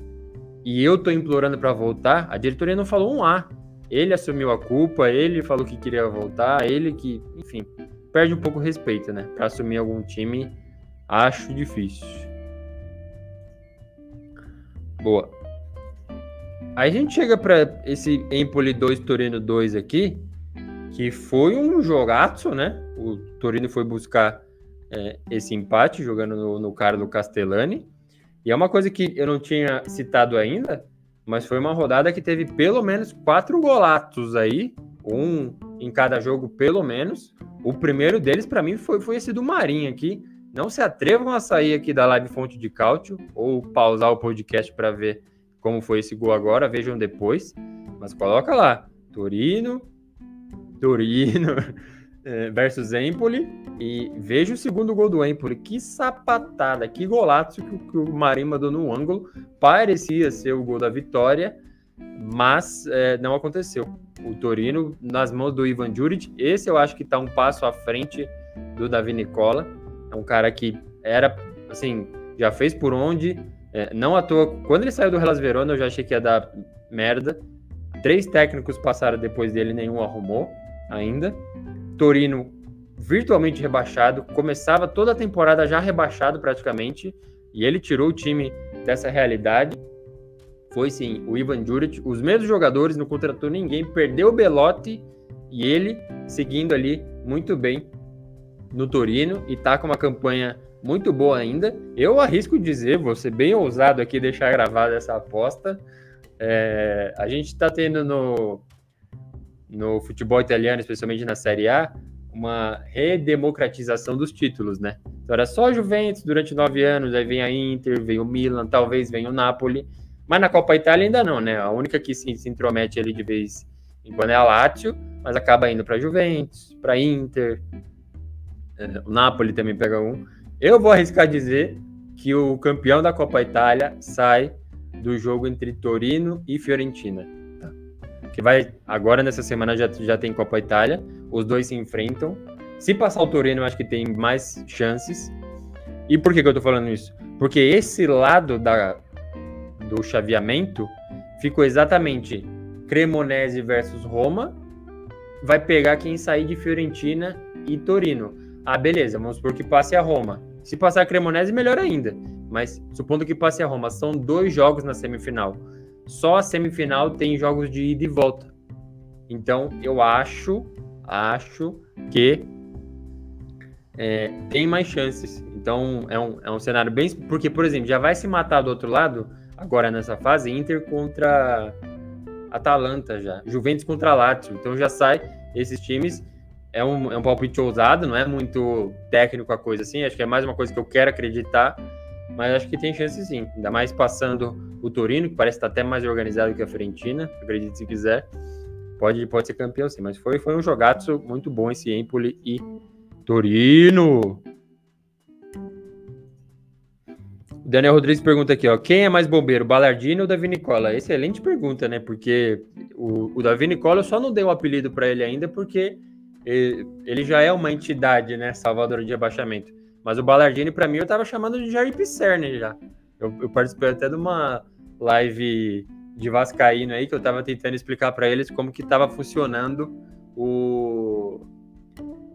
e eu tô implorando para voltar, a diretoria não falou um A. Ele assumiu a culpa, ele falou que queria voltar, ele que, enfim, perde um pouco o respeito, né? Para assumir algum time, acho difícil. Boa. Aí a gente chega para esse Empoli 2 Torino 2 aqui, que foi um jogaço, né? O Torino foi buscar é, esse empate jogando no, no Carlo Castellani. E é uma coisa que eu não tinha citado ainda, mas foi uma rodada que teve pelo menos quatro golatos aí, um em cada jogo pelo menos. O primeiro deles, para mim, foi, foi esse do Marinho aqui. Não se atrevam a sair aqui da live Fonte de Cálcio ou pausar o podcast para ver como foi esse gol agora, vejam depois. Mas coloca lá, Torino, Torino, é, versus Empoli e veja o segundo gol do Empoli. Que sapatada, que golaço que, que o Marinho mandou no ângulo. Parecia ser o gol da vitória, mas é, não aconteceu. O Torino nas mãos do Ivan Juric. Esse eu acho que está um passo à frente do Davi Nicola. Um cara que era, assim, já fez por onde. É, não à toa, quando ele saiu do Hellas Verona, eu já achei que ia dar merda. Três técnicos passaram depois dele, nenhum arrumou ainda. Torino virtualmente rebaixado, começava toda a temporada já rebaixado praticamente, e ele tirou o time dessa realidade. Foi sim o Ivan Juric, os mesmos jogadores, não contratou ninguém, perdeu o Belotti e ele seguindo ali muito bem no Torino e tá com uma campanha muito boa ainda. Eu arrisco dizer, vou ser bem ousado aqui deixar gravada essa aposta. É, a gente está tendo no, no futebol italiano, especialmente na Série A, uma redemocratização dos títulos, né? Então era só Juventus durante nove anos, aí vem a Inter, vem o Milan, talvez venha o Napoli, mas na Copa Itália ainda não, né? A única que se, se intromete ali de vez em quando é a Lazio, mas acaba indo para Juventus, para Inter, o Napoli também pega um. Eu vou arriscar dizer que o campeão da Copa Itália sai do jogo entre Torino e Fiorentina que vai agora nessa semana já, já tem Copa Itália, os dois se enfrentam. Se passar o Torino, eu acho que tem mais chances. E por que, que eu tô falando isso? Porque esse lado da, do chaveamento ficou exatamente Cremonese versus Roma. Vai pegar quem sair de Fiorentina e Torino. Ah, beleza, vamos supor que passe a Roma. Se passar a Cremonese, melhor ainda. Mas supondo que passe a Roma, são dois jogos na semifinal só a semifinal tem jogos de ida e volta. Então, eu acho, acho que é, tem mais chances. Então, é um, é um cenário bem. Porque, por exemplo, já vai se matar do outro lado, agora nessa fase, Inter contra Atalanta já. Juventus contra Lazio. Então, já sai esses times. É um, é um palpite ousado, não é muito técnico a coisa assim. Acho que é mais uma coisa que eu quero acreditar mas acho que tem chance sim. Ainda mais passando o Torino, que parece estar até mais organizado que a Fiorentina, acredite se quiser. Pode, pode ser campeão sim, mas foi, foi um jogaço muito bom esse Empoli e Torino. O Daniel Rodrigues pergunta aqui, ó, quem é mais bombeiro, Ballardini ou Davi Nicola? Excelente pergunta, né? Porque o, o Davi Nicola eu só não dei um apelido para ele ainda porque ele, já é uma entidade, né, salvadora de rebaixamento. Mas o Ballardini, para mim, eu tava chamando de Jair Pisserni já. Eu, eu, participei até de uma live de Vascaíno aí, que eu tava tentando explicar para eles como que tava funcionando o,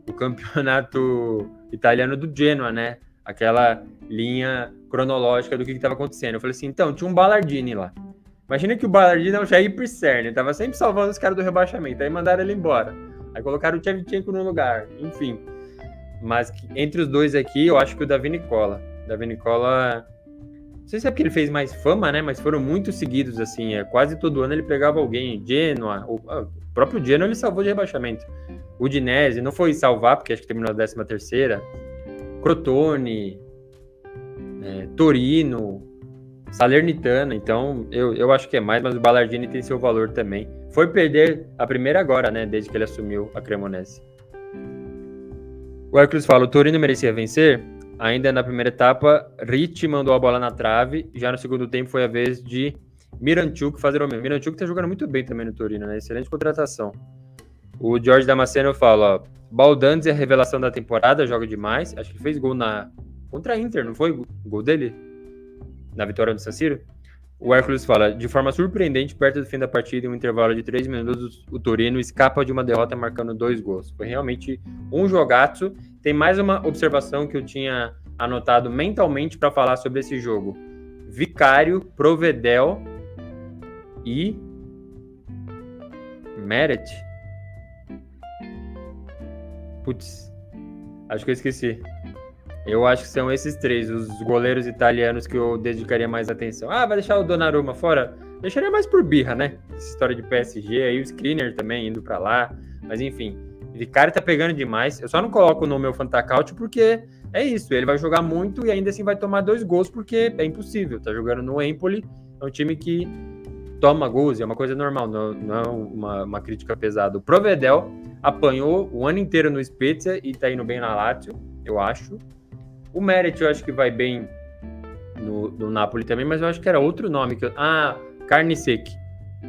o campeonato italiano do Genoa, né? Aquela linha cronológica do que estava acontecendo. Eu falei assim, então, tinha um Ballardini lá. Imagina que o Ballardini é o Jair Pisserni, tava sempre salvando os caras do rebaixamento, aí mandaram ele embora. Aí colocaram o Tchevchenko no lugar, enfim. Mas entre os dois aqui, eu acho que o Davi Nicola. Davi Nicola. Não sei se é porque ele fez mais fama, né? Mas foram muito seguidos, assim. É, quase todo ano ele pegava alguém. Genoa. O, ah, o próprio Genoa ele salvou de rebaixamento. O Dinese não foi salvar, porque acho que terminou a 13 terceira. Crotone. É, Torino. Salernitana. Então, eu, eu acho que é mais, mas o Ballardini tem seu valor também. Foi perder a primeira agora, né? Desde que ele assumiu a Cremonese. O Hércules fala: o Torino merecia vencer. Ainda na primeira etapa, Ricci mandou a bola na trave. Já no segundo tempo foi a vez de Miranchuk fazer o mesmo. Miranchuk tá jogando muito bem também no Torino, né? Excelente contratação. O Jorge Damasceno fala: ó, Baldanzi é a revelação da temporada, joga demais. Acho que fez gol na contra a Inter, não foi? O gol dele? Na vitória do San Siro? O Hércules fala: de forma surpreendente, perto do fim da partida, em um intervalo de três minutos, o Torino escapa de uma derrota marcando dois gols. Foi realmente um jogaço. Tem mais uma observação que eu tinha anotado mentalmente para falar sobre esse jogo: Vicário, Provedel e. Meret. Putz, acho que eu esqueci. Eu acho que são esses três, os goleiros italianos que eu dedicaria mais atenção. Ah, vai deixar o Donnarumma fora? Deixaria mais por birra, né? Essa história de PSG, aí o Skriniar também indo para lá. Mas enfim, o cara tá pegando demais. Eu só não coloco no meu Fantacaut porque é isso, ele vai jogar muito e ainda assim vai tomar dois gols porque é impossível. Tá jogando no Empoli, é um time que toma gols, é uma coisa normal, não, não é uma, uma crítica pesada. O Provedel apanhou o ano inteiro no Spezia e tá indo bem na Lazio, eu acho. O Merit eu acho que vai bem no, no Napoli também, mas eu acho que era outro nome. Que eu... Ah, Carniceque.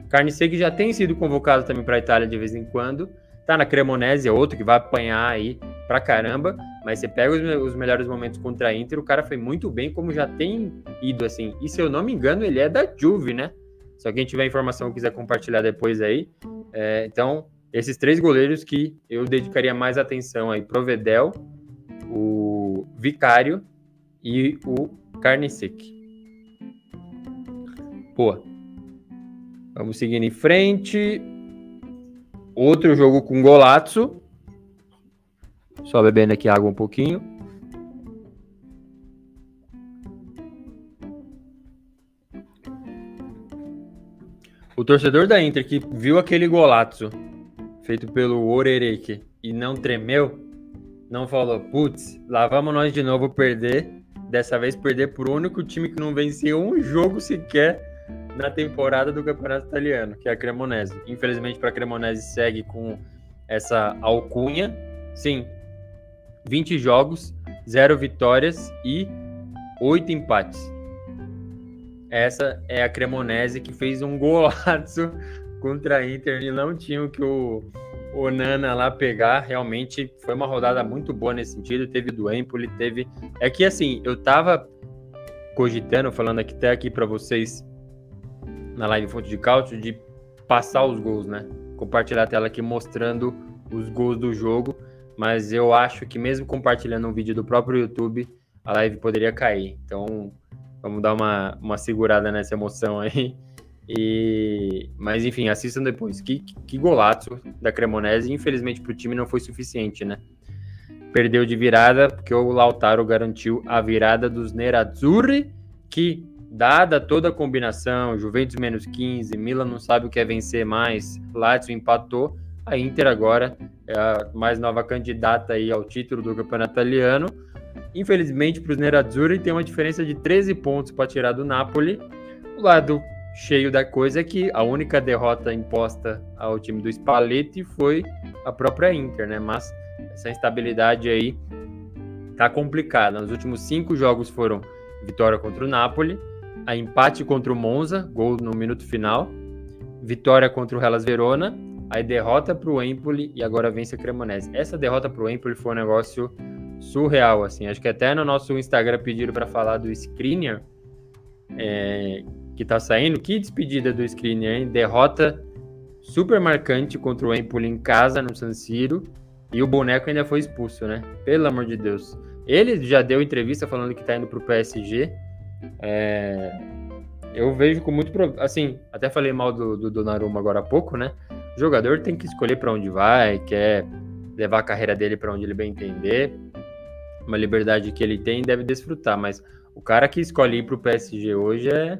Carniceque já tem sido convocado também para a Itália de vez em quando. Tá na Cremonese, é outro que vai apanhar aí pra caramba. Mas você pega os, os, melhores momentos contra a Inter, o cara foi muito bem, como já tem ido, assim. E se eu não me engano, ele é da Juve, né? Se alguém tiver informação quiser compartilhar depois aí. É, então, esses três goleiros que eu dedicaria mais atenção aí: Provedel, o Vicário e o Carnesec. Pô. Vamos seguindo em frente. Outro jogo com Golazzo. Só bebendo aqui água um pouquinho. O torcedor da Inter que viu aquele golaço feito pelo Orereke e não tremeu, não falou, putz, lá vamos nós de novo perder. Dessa vez perder por único time que não venceu um jogo sequer na temporada do Campeonato Italiano, que é a Cremonese. Infelizmente para a Cremonese segue com essa alcunha. Sim, 20 jogos, 0 vitórias e 8 empates. Essa é a Cremonese que fez um golaço contra a Inter e não tinha que o, o Nana lá pegar. Realmente foi uma rodada muito boa nesse sentido. Teve do Empoli, teve. É que assim, eu tava cogitando, falando aqui até aqui para vocês na live Fonte de Cálcio, de passar os gols, né? Compartilhar a tela aqui mostrando os gols do jogo mas eu acho que mesmo compartilhando um vídeo do próprio YouTube, a live poderia cair. Então, vamos dar uma, uma segurada nessa emoção aí. E, mas enfim, assistam depois. Que, que golaço da Cremonese. Infelizmente para o time não foi suficiente, né? Perdeu de virada, porque o Lautaro garantiu a virada dos Nerazzurri, que, dada toda a combinação, Juventus menos 15, Milan não sabe o que é vencer mais, Lazio empatou, a Inter agora é a mais nova candidata aí ao título do campeonato italiano. Infelizmente para os Nerazzurri tem uma diferença de 13 pontos para tirar do Napoli. O lado cheio da coisa é que a única derrota imposta ao time do Spalletti foi a própria Inter, né? Mas essa instabilidade aí tá complicada. Nos últimos cinco jogos foram vitória contra o Napoli, a empate contra o Monza, gol no minuto final, vitória contra o Hellas Verona Aí derrota para o Empoli e agora vence a Cremonese. Essa derrota para o Empoli foi um negócio surreal, assim. Acho que até no nosso Instagram pediram para falar do Skriniar, é, que tá saindo. Que despedida do Skriniar, hein? Derrota super marcante contra o Empoli em casa, no San Siro. E o boneco ainda foi expulso, né? Pelo amor de Deus. Ele já deu entrevista falando que tá indo pro PSG. É, eu vejo com muito. Assim, até falei mal do, do Donnarumma agora há pouco, né? O jogador tem que escolher para onde vai, quer levar a carreira dele para onde ele bem entender. Uma liberdade que ele tem deve desfrutar, mas o cara que escolhe ir para o PSG hoje é,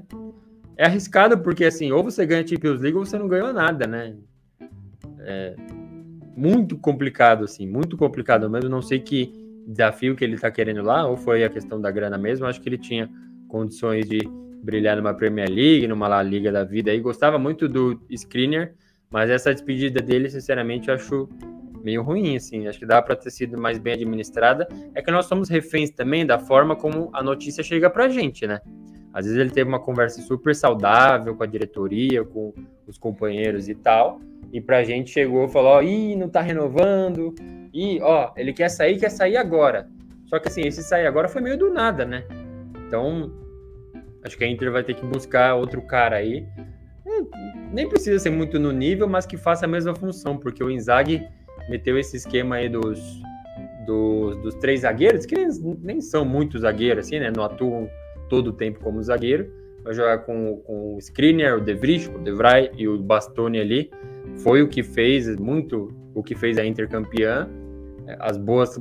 é arriscado, porque assim, ou você ganha Champions League ou você não ganhou nada, né? É muito complicado, assim, muito complicado mesmo. Não sei que desafio que ele está querendo lá, ou foi a questão da grana mesmo. Acho que ele tinha condições de brilhar numa Premier League, numa La Liga da vida. E gostava muito do Screener, mas essa despedida dele, sinceramente, acho meio ruim, assim. Acho que dá para ter sido mais bem administrada. É que nós somos reféns também da forma como a notícia chega pra gente, né? Às vezes ele teve uma conversa super saudável com a diretoria, com os companheiros e tal. E pra gente chegou e falou: ih, não tá renovando. E, ó, ele quer sair, quer sair agora. Só que assim, esse sair agora foi meio do nada, né? Então, acho que a Inter vai ter que buscar outro cara aí nem precisa ser muito no nível, mas que faça a mesma função, porque o Inzaghi meteu esse esquema aí dos, dos, dos três zagueiros, que nem, nem, são muito zagueiros, assim, né? Não atuam todo o tempo como zagueiro. Vai jogar com, com o Skriniar, o De Vrij, o De Vrij e o Bastoni ali. Foi o que fez, muito o que fez a Inter campeã. As boas,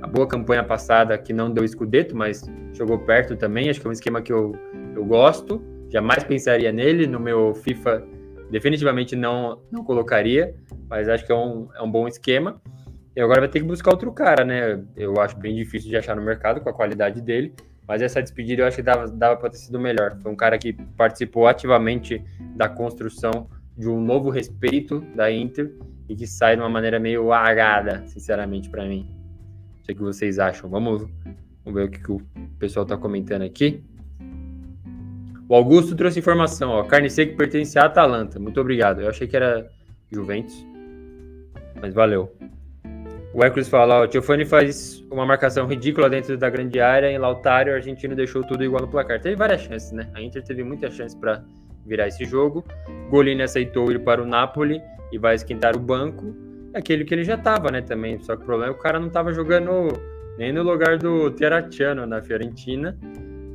a boa campanha passada que não deu escudeto, mas jogou perto também. Acho que é um esquema que eu, eu gosto jamais pensaria nele. No meu FIFA, definitivamente não, não colocaria, mas acho que é um, é um bom esquema. E agora vai ter que buscar outro cara, né? Eu acho bem difícil de achar no mercado com a qualidade dele, mas essa despedida eu acho que dava, dava para ter sido melhor. Foi um cara que participou ativamente da construção de um novo respeito da Inter e que sai de uma maneira meio agada, sinceramente, para mim. Não sei o que vocês acham. Vamos, vamos ver o que, que o pessoal está comentando aqui. O Augusto trouxe informação, ó. Carne seca pertence à Atalanta. Muito obrigado. Eu achei que era Juventus. Mas valeu. O Hércules fala, ó, Tiofani faz uma marcação ridícula dentro da grande área, em Lautaro, o argentino deixou tudo igual no placar. Teve várias chances, né? A Inter teve muitas chances para virar esse jogo. Golini aceitou ir para o Napoli e vai esquentar o banco. É aquele que ele já estava, né, também. Só que o problema é que o cara não estava jogando nem no lugar do Terracciano na Fiorentina.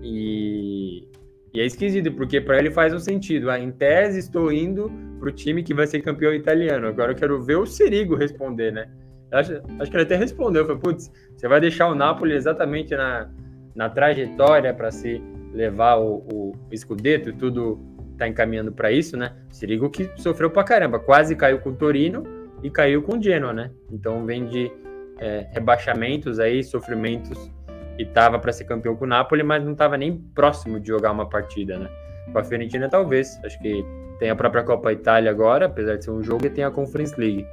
E, e é esquisito, porque para ele faz um sentido. Ah, em tese, estou indo para o time que vai ser campeão italiano. Agora eu quero ver o Sirigo responder, né? Acho, acho que ele até respondeu, foi, putz, você vai deixar o Napoli exatamente na, na trajetória para se levar o, o, e tudo tá encaminhando para isso, né? Sirigo que sofreu pra caramba, quase caiu com o Torino e caiu com o Genoa, né? Então vem de é, rebaixamentos aí, sofrimentos e tava para ser campeão com o Napoli, mas não tava nem próximo de jogar uma partida, né? Com a Fiorentina talvez, acho que tem a própria Copa Itália agora, apesar de ser um jogo, e tem a Conference League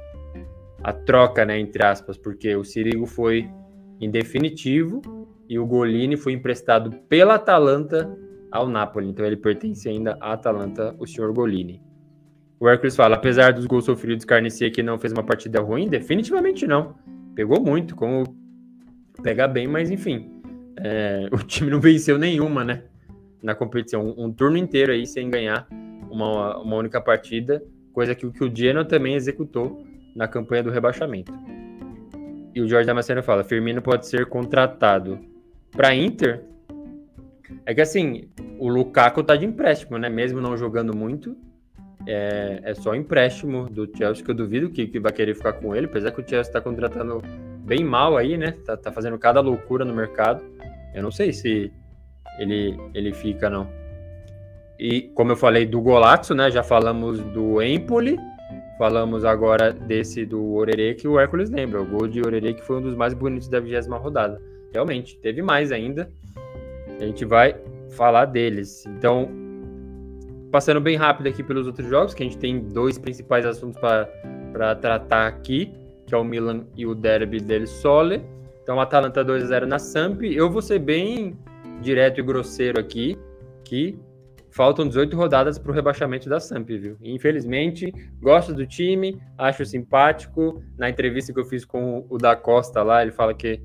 a troca, né, entre aspas, porque o Sirigo foi em definitivo e o Golini foi emprestado pela Atalanta ao Napoli. Então ele pertence ainda à Atalanta, o senhor Golini. O Hércules fala, apesar dos gols sofridos, Carnicia que não fez uma partida ruim, definitivamente não. Pegou muito, como pega bem, mas enfim, é, o time não venceu nenhuma, né? Na competição, um, um turno inteiro aí sem ganhar uma, uma única partida, coisa que, que o Genoa também executou na campanha do rebaixamento. E o Jorge Damasceno fala: Firmino pode ser contratado para Inter. É que assim, o Lukaku tá de empréstimo, né? Mesmo não jogando muito, é, é só empréstimo do Chelsea que eu duvido que, que vai querer ficar com ele, apesar que o Chelsea tá contratando bem mal aí, né? Tá, tá fazendo cada loucura no mercado. Eu não sei se ele, ele fica, não. E como eu falei do Golazzo, né? Já falamos do Empoli Falamos agora desse do Orerê que o Hércules lembra. O gol de Orerê que foi um dos mais bonitos da vigésima rodada. Realmente, teve mais ainda. A gente vai falar deles. Então, passando bem rápido aqui pelos outros jogos, que a gente tem dois principais assuntos para tratar aqui, que é o Milan e o Derby del Sole. Então, Atalanta 2 a 0 na Samp. Eu vou ser bem direto e grosseiro aqui, que faltam 18 rodadas para o rebaixamento da Samp, viu? Infelizmente, gosto do time, acho simpático. Na entrevista que eu fiz com o da Costa lá, ele fala que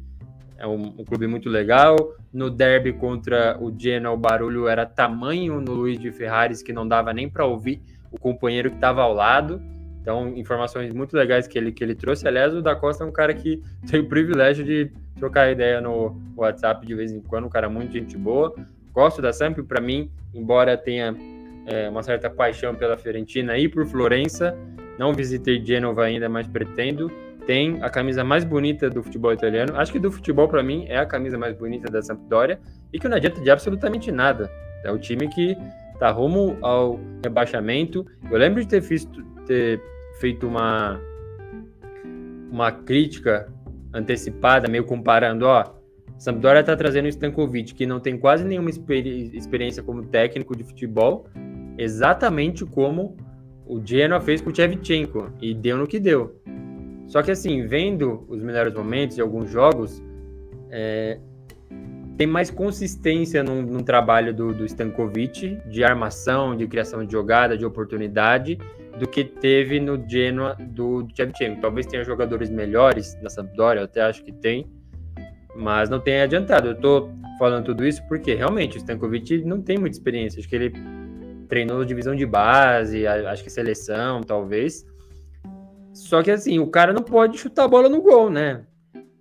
é um, um clube muito legal. No derby contra o Genoa, o barulho era tamanho no Luiz de Ferraris que não dava nem para ouvir o companheiro que estava ao lado. Então, informações muito legais que ele, que ele trouxe. Aliás, o da Costa é um cara que tem o privilégio de trocar ideia no WhatsApp de vez em quando, um cara muito gente boa. Gosto da Samp, para mim, embora tenha é, uma certa paixão pela Fiorentina e por Florença, não visitei Genova ainda, mas pretendo. Tem a camisa mais bonita do futebol italiano. Acho que do futebol, para mim, é a camisa mais bonita da Sampdoria e que não adianta de absolutamente nada. É o time que tá rumo ao rebaixamento. Eu lembro de ter, visto, ter feito uma, uma crítica antecipada, meio comparando, ó, Sampdoria está trazendo o Stankovic, que não tem quase nenhuma experi experiência como técnico de futebol, exatamente como o Genoa fez com o Shevchenko, e deu no que deu. Só que assim, vendo os melhores momentos de alguns jogos, é, tem mais consistência no, trabalho do, do Stankovic, de armação, de criação de jogada, de oportunidade, do que teve no Genoa do, do Shevchenko. Talvez tenha jogadores melhores na Sampdoria, eu até acho que tem, mas não tem adiantado. Eu tô falando tudo isso porque realmente o Stankovic não tem muita experiência. Acho que ele treinou divisão de base, acho que seleção, talvez. Só que assim, o cara não pode chutar a bola no gol, né?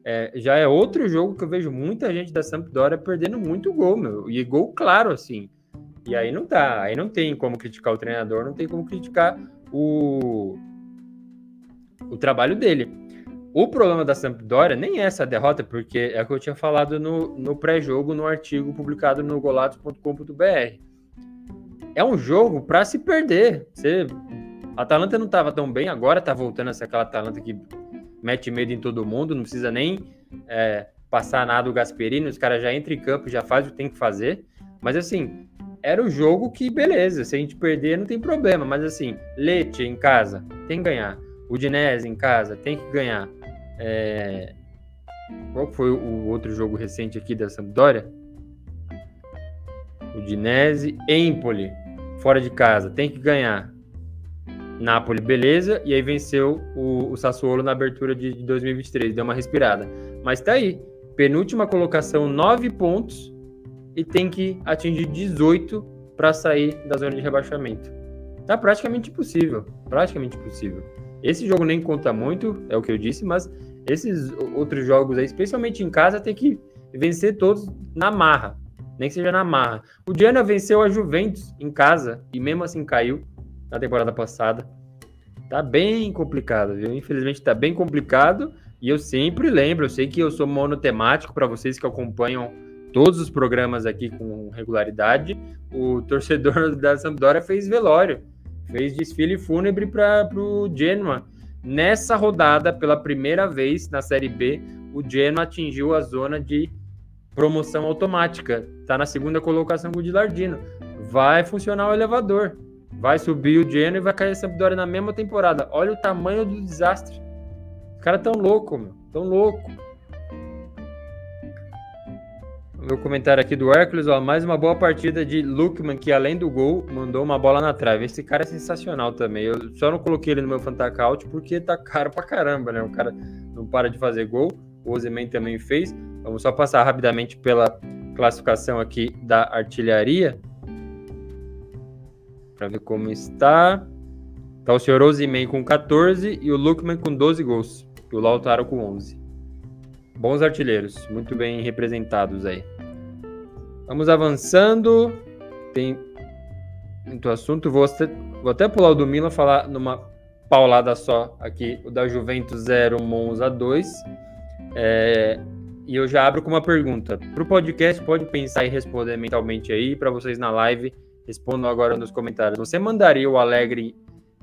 É, já é outro jogo que eu vejo muita gente da Sampdoria perdendo muito gol, meu. E gol claro, assim. E aí não tá. Aí não tem como criticar o treinador, não tem como criticar o, o trabalho dele. O problema da Sampdoria nem é essa derrota, porque é o que eu tinha falado no, no pré-jogo, no artigo publicado no golatos.com.br. É um jogo para se perder. Você... A Atalanta não estava tão bem, agora está voltando a ser aquela Atalanta que mete medo em todo mundo, não precisa nem é, passar nada o Gasperini, os caras já entram em campo, já faz o que tem que fazer. Mas assim, era o jogo que, beleza, se a gente perder não tem problema, mas assim, Leite em casa, tem que ganhar. Udinese em casa, tem que ganhar. É... Qual foi o outro jogo recente aqui da Sampdoria? Udinese, Empoli, fora de casa, tem que ganhar. Napoli, beleza, e aí venceu o, o Sassuolo na abertura de, de 2023, deu uma respirada. Mas tá aí, penúltima colocação, 9 pontos, e tem que atingir 18 para sair da zona de rebaixamento. Tá praticamente impossível, praticamente impossível. Esse jogo nem conta muito, é o que eu disse, mas esses outros jogos aí, especialmente em casa, tem que vencer todos na marra, nem que seja na marra. O Diana venceu a Juventus em casa e mesmo assim caiu na temporada passada. Tá bem complicado, viu? Infelizmente tá bem complicado e eu sempre lembro, eu sei que eu sou monotemático para vocês que acompanham todos os programas aqui com regularidade. O torcedor da Sampdoria fez velório, fez desfile fúnebre para o Genoa. Nessa rodada, pela primeira vez na Série B, o Genoa atingiu a zona de promoção automática. Está na segunda colocação com o Dilardino. Vai funcionar o elevador. Vai subir o Genoa e vai cair a Sampdoria na mesma temporada. Olha o tamanho do desastre. Os caras tão louco, meu. Tão louco. Meu comentário aqui do Hércules, ó, mais uma boa partida de Lukman, que além do gol, mandou uma bola na trave. Esse cara é sensacional também. Eu só não coloquei ele no meu Fantacaut porque tá caro pra caramba, né? O cara não para de fazer gol. O Ozeman também fez. Vamos só passar rapidamente pela classificação aqui da artilharia. Para ver como está. Tá o senhor Ozeman com 14 e o Lukman com 12 gols e o Lautaro com 11. Bons artilheiros, muito bem representados aí. Vamos avançando. Tem muito assunto. Vou, vou até pular o do Milan, falar numa paulada só aqui. O da Juventus 0, Monza 2. É, e eu já abro com uma pergunta. Para o podcast, pode pensar e responder mentalmente aí. Para vocês na live, respondam agora nos comentários. Você mandaria o Alegre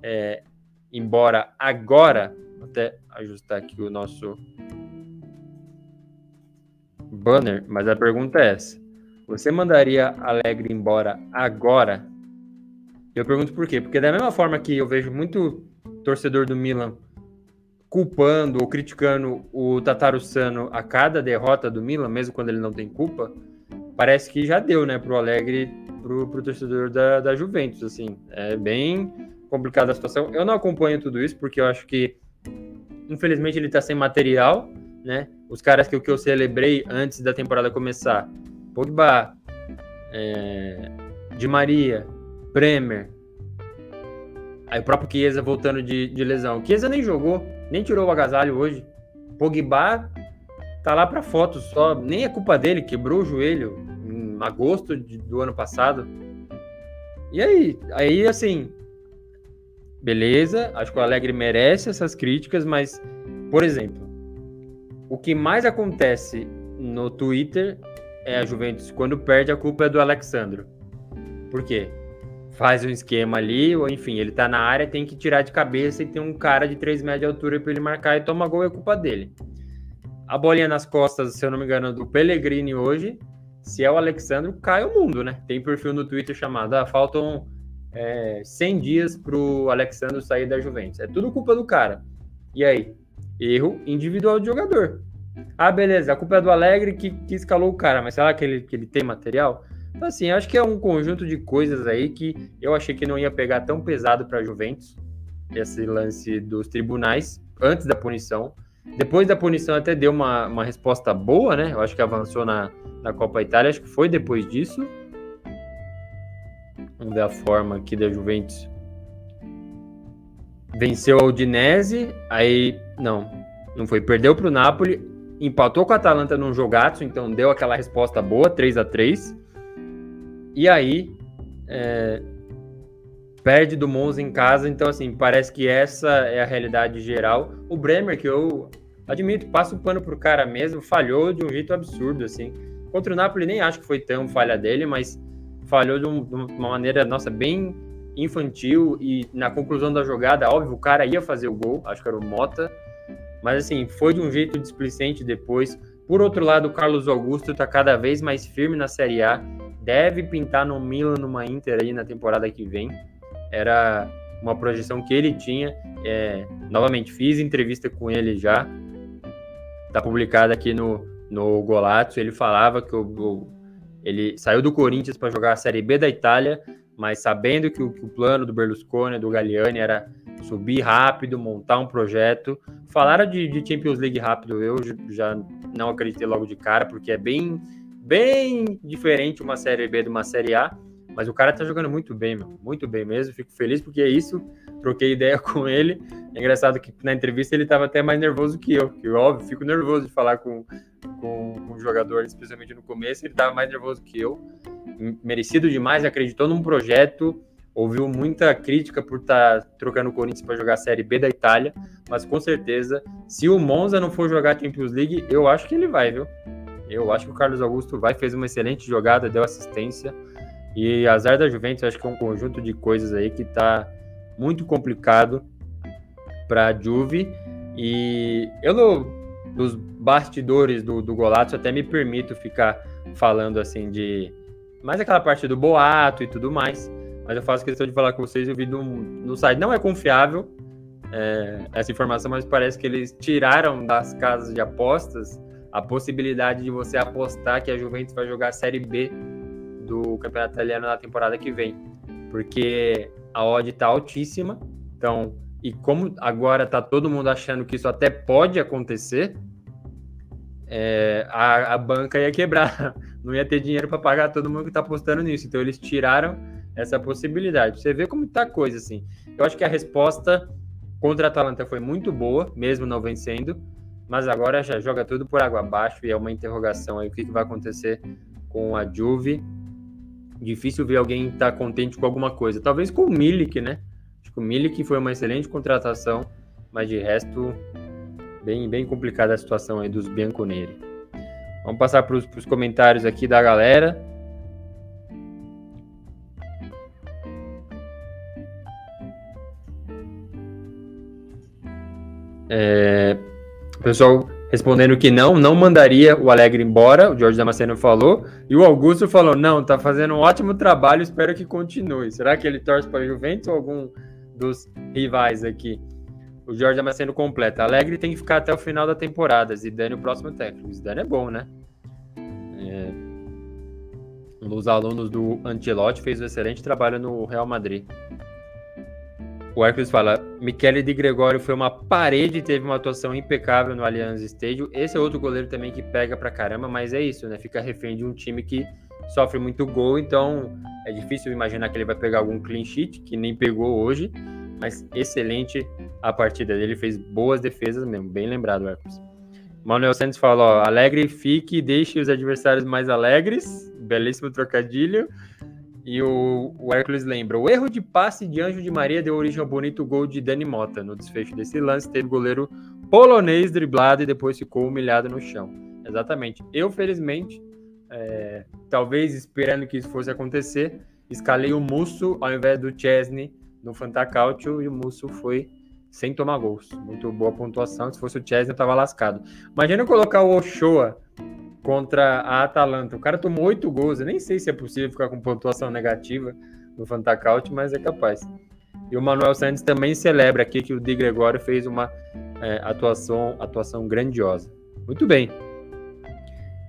é, embora agora? Vou até ajustar aqui o nosso banner, mas a pergunta é essa. Você mandaria Alegre embora agora? Eu pergunto por quê? Porque da mesma forma que eu vejo muito torcedor do Milan culpando ou criticando o Tatarussano a cada derrota do Milan, mesmo quando ele não tem culpa, parece que já deu, né, pro Alegre, pro, pro torcedor da, da Juventus, assim. É bem complicada a situação. Eu não acompanho tudo isso porque eu acho que Infelizmente ele tá sem material, né? Os caras que, que eu celebrei antes da temporada começar, Pogba, é, Di Maria, Bremer, aí o próprio Chiesa voltando de, de lesão. Chiesa nem jogou, nem tirou o agasalho hoje. Pogba tá lá para foto só, nem é culpa dele, quebrou o joelho em agosto de, do ano passado. E aí, aí assim, beleza, acho que o Alegre merece essas críticas, mas, por exemplo, o que mais acontece no Twitter é a Juventus, quando perde, a culpa é do Alexandro. Por quê? Faz um esquema ali, ou enfim, ele tá na área, tem que tirar de cabeça e tem um cara de 3 metros de altura para ele marcar e toma gol, é culpa dele. A bolinha nas costas, se eu não me engano, do Pellegrini hoje, se é o Alexandro, cai o mundo, né? Tem perfil no Twitter chamado ah, faltam é, 100 dias para o Alexandre sair da Juventus. É tudo culpa do cara. E aí? Erro individual de jogador. Ah, beleza, a culpa é do Alegre que, que escalou o cara, mas será que ele, que ele tem material? Então, assim, acho que é um conjunto de coisas aí que eu achei que não ia pegar tão pesado para Juventus, esse lance dos tribunais, antes da punição. Depois da punição até deu uma, uma resposta boa, né? Eu acho que avançou na, na Copa Itália, acho que foi depois disso. Vamos ver a forma aqui da Juventus. Venceu a Udinese, aí não, não foi, perdeu para o Napoli, empatou com a Atalanta num jogaço, então deu aquela resposta boa, 3 a 3 E aí é, perde do Monza em casa, então assim, parece que essa é a realidade geral. O Bremer, que eu admito, passa o pano pro cara mesmo, falhou de um jeito absurdo, assim. Contra o Napoli nem acho que foi tão falha dele, mas falhou de, um, de uma maneira, nossa, bem infantil e na conclusão da jogada, óbvio, o cara ia fazer o gol, acho que era o Mota, mas assim, foi de um jeito displicente depois. Por outro lado, o Carlos Augusto está cada vez mais firme na Série A, deve pintar no Milan, numa Inter aí na temporada que vem. Era uma projeção que ele tinha. É, novamente, fiz entrevista com ele já. Tá publicada aqui no, no Golazzo. Ele falava que o, o ele saiu do Corinthians para jogar a Série B da Itália, mas sabendo que o, que o plano do Berlusconi, do Galliani, era subir rápido, montar um projeto. Falaram de, de, Champions League rápido, eu já não acreditei logo de cara, porque é bem, bem diferente uma Série B de uma Série A. Mas o cara tá jogando muito bem, meu, muito bem mesmo. Fico feliz porque é isso. Troquei ideia com ele. É engraçado que na entrevista ele tava até mais nervoso que eu, que óbvio, fico nervoso de falar com, com, com o jogador, especialmente no começo. Ele tava mais nervoso que eu. Merecido demais, acreditou num projeto ouviu muita crítica por estar tá trocando o Corinthians para jogar a Série B da Itália, mas com certeza, se o Monza não for jogar a Champions League, eu acho que ele vai, viu? Eu acho que o Carlos Augusto vai, fez uma excelente jogada, deu assistência. E azar da Juventus, acho que é um conjunto de coisas aí que está muito complicado para a Juve. E eu, no, nos bastidores do, do Golazzo, até me permito ficar falando assim de mais aquela parte do boato e tudo mais mas eu faço questão de falar com vocês. Eu vi no, no site, não é confiável é, essa informação, mas parece que eles tiraram das casas de apostas a possibilidade de você apostar que a Juventus vai jogar a Série B do Campeonato Italiano na temporada que vem, porque a odd está altíssima. Então, e como agora está todo mundo achando que isso até pode acontecer, é, a, a banca ia quebrar, não ia ter dinheiro para pagar todo mundo que está apostando nisso. Então, eles tiraram essa possibilidade. Você vê como tá a coisa, assim. Eu acho que a resposta contra a Atalanta foi muito boa, mesmo não vencendo, mas agora já joga tudo por água abaixo e é uma interrogação aí o que, que vai acontecer com a Juve. Difícil ver alguém estar tá contente com alguma coisa. Talvez com o Milik, né? Acho que o Milik foi uma excelente contratação, mas de resto, bem, bem complicada a situação aí dos Bianconeri. Vamos passar para os comentários aqui da galera. É, o pessoal respondendo que não, não mandaria o Alegre embora, o Jorge Damasceno falou, e o Augusto falou, não, tá fazendo um ótimo trabalho, espero que continue. Será que ele torce para a Juventus ou algum dos rivais aqui? O Jorge Damasceno completa, Alegre tem que ficar até o final da temporada, Zidane o próximo técnico. Zidane é bom, né? É, um dos alunos do Antilote fez um excelente trabalho no Real Madrid. O Hércules fala: Michele de Gregório foi uma parede, teve uma atuação impecável no Allianz Stadium. Esse é outro goleiro também que pega pra caramba, mas é isso, né? Fica refém de um time que sofre muito gol, então é difícil imaginar que ele vai pegar algum clean sheet, que nem pegou hoje, mas excelente a partida dele, fez boas defesas mesmo, bem lembrado, Hércules. Manuel Santos fala: ó, alegre fique, deixe os adversários mais alegres. Belíssimo trocadilho. E o, o Hércules lembra: o erro de passe de Anjo de Maria deu origem ao bonito gol de Dani Mota. No desfecho desse lance, teve o goleiro polonês driblado e depois ficou humilhado no chão. Exatamente. Eu, felizmente, é, talvez esperando que isso fosse acontecer, escalei o Musso ao invés do Chesney no Fantacalcio e o Musso foi sem tomar gols. Muito boa pontuação. Se fosse o Chesney, eu tava lascado. Imagina colocar o Ochoa contra a Atalanta. O cara tomou oito gols. Eu nem sei se é possível ficar com pontuação negativa no Fantacaut, mas é capaz. E o Manuel Santos também celebra aqui que o Di Gregório fez uma é, atuação, atuação grandiosa. Muito bem.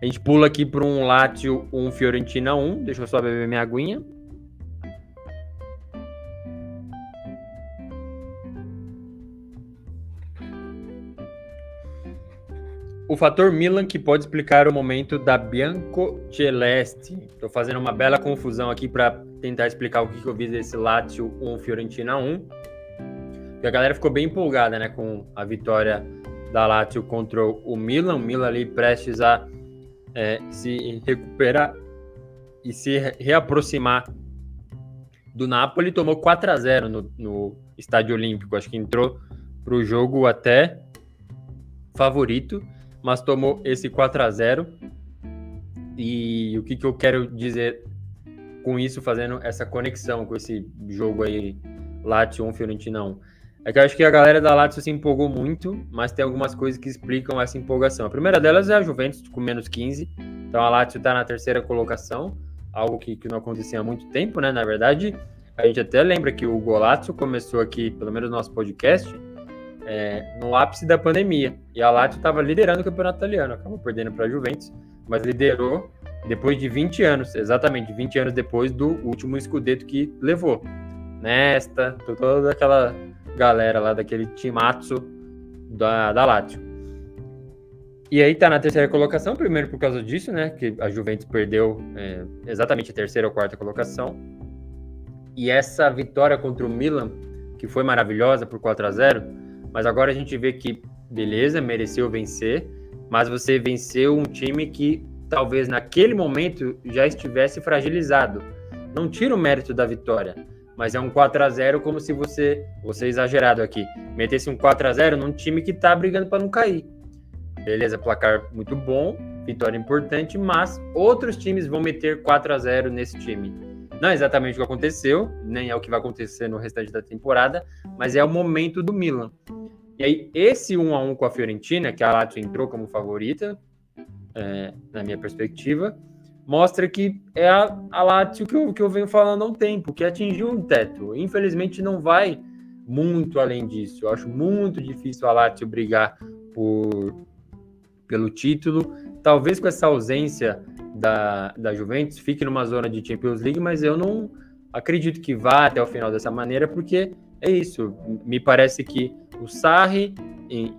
A gente pula aqui para um Lazio, um Fiorentina 1. Deixa eu só beber minha aguinha. O fator Milan que pode explicar o momento da Bianco Celeste. Estou fazendo uma bela confusão aqui para tentar explicar o que, que eu vi desse Lazio 1 Fiorentina 1. Porque a galera ficou bem empolgada né, com a vitória da Lazio contra o Milan. O Milan ali prestes a é, se recuperar e se reaproximar do Napoli. Tomou 4 a 0 no, no Estádio Olímpico. Acho que entrou para o jogo até favorito mas tomou esse 4 a 0 E o que, que eu quero dizer com isso, fazendo essa conexão com esse jogo aí, Lazio 1, Fiorentina 1? É que eu acho que a galera da Lazio se empolgou muito, mas tem algumas coisas que explicam essa empolgação. A primeira delas é a Juventus com menos 15, então a Lazio está na terceira colocação, algo que, que não acontecia há muito tempo, né? Na verdade, a gente até lembra que o Golazzo começou aqui, pelo menos no nosso podcast, é, no ápice da pandemia. E a Lazio estava liderando o campeonato italiano, acabou perdendo para a Juventus, mas liderou depois de 20 anos, exatamente 20 anos depois do último Scudetto que levou. Nesta, toda aquela galera lá daquele timaço da, da Lazio. E aí tá na terceira colocação, primeiro por causa disso, né? Que a Juventus perdeu é, exatamente a terceira ou quarta colocação. E essa vitória contra o Milan, que foi maravilhosa por 4 a 0 mas agora a gente vê que, beleza, mereceu vencer, mas você venceu um time que talvez naquele momento já estivesse fragilizado. Não tira o mérito da vitória, mas é um 4 a 0 como se você, você exagerado aqui, metesse um 4 a 0 num time que tá brigando para não cair. Beleza, placar muito bom, vitória importante, mas outros times vão meter 4 a 0 nesse time. Não é exatamente o que aconteceu, nem é o que vai acontecer no restante da temporada, mas é o momento do Milan. E aí, esse 1 a 1 com a Fiorentina, que a Lazio entrou como favorita, é, na minha perspectiva, mostra que é a, a Lazio que eu, que eu venho falando há um tempo, que atingiu um teto. Infelizmente, não vai muito além disso. Eu acho muito difícil a Lazio brigar por, pelo título. Talvez com essa ausência da, da Juventus fique numa zona de Champions League, mas eu não acredito que vá até o final dessa maneira, porque é isso. Me parece que o Sarri,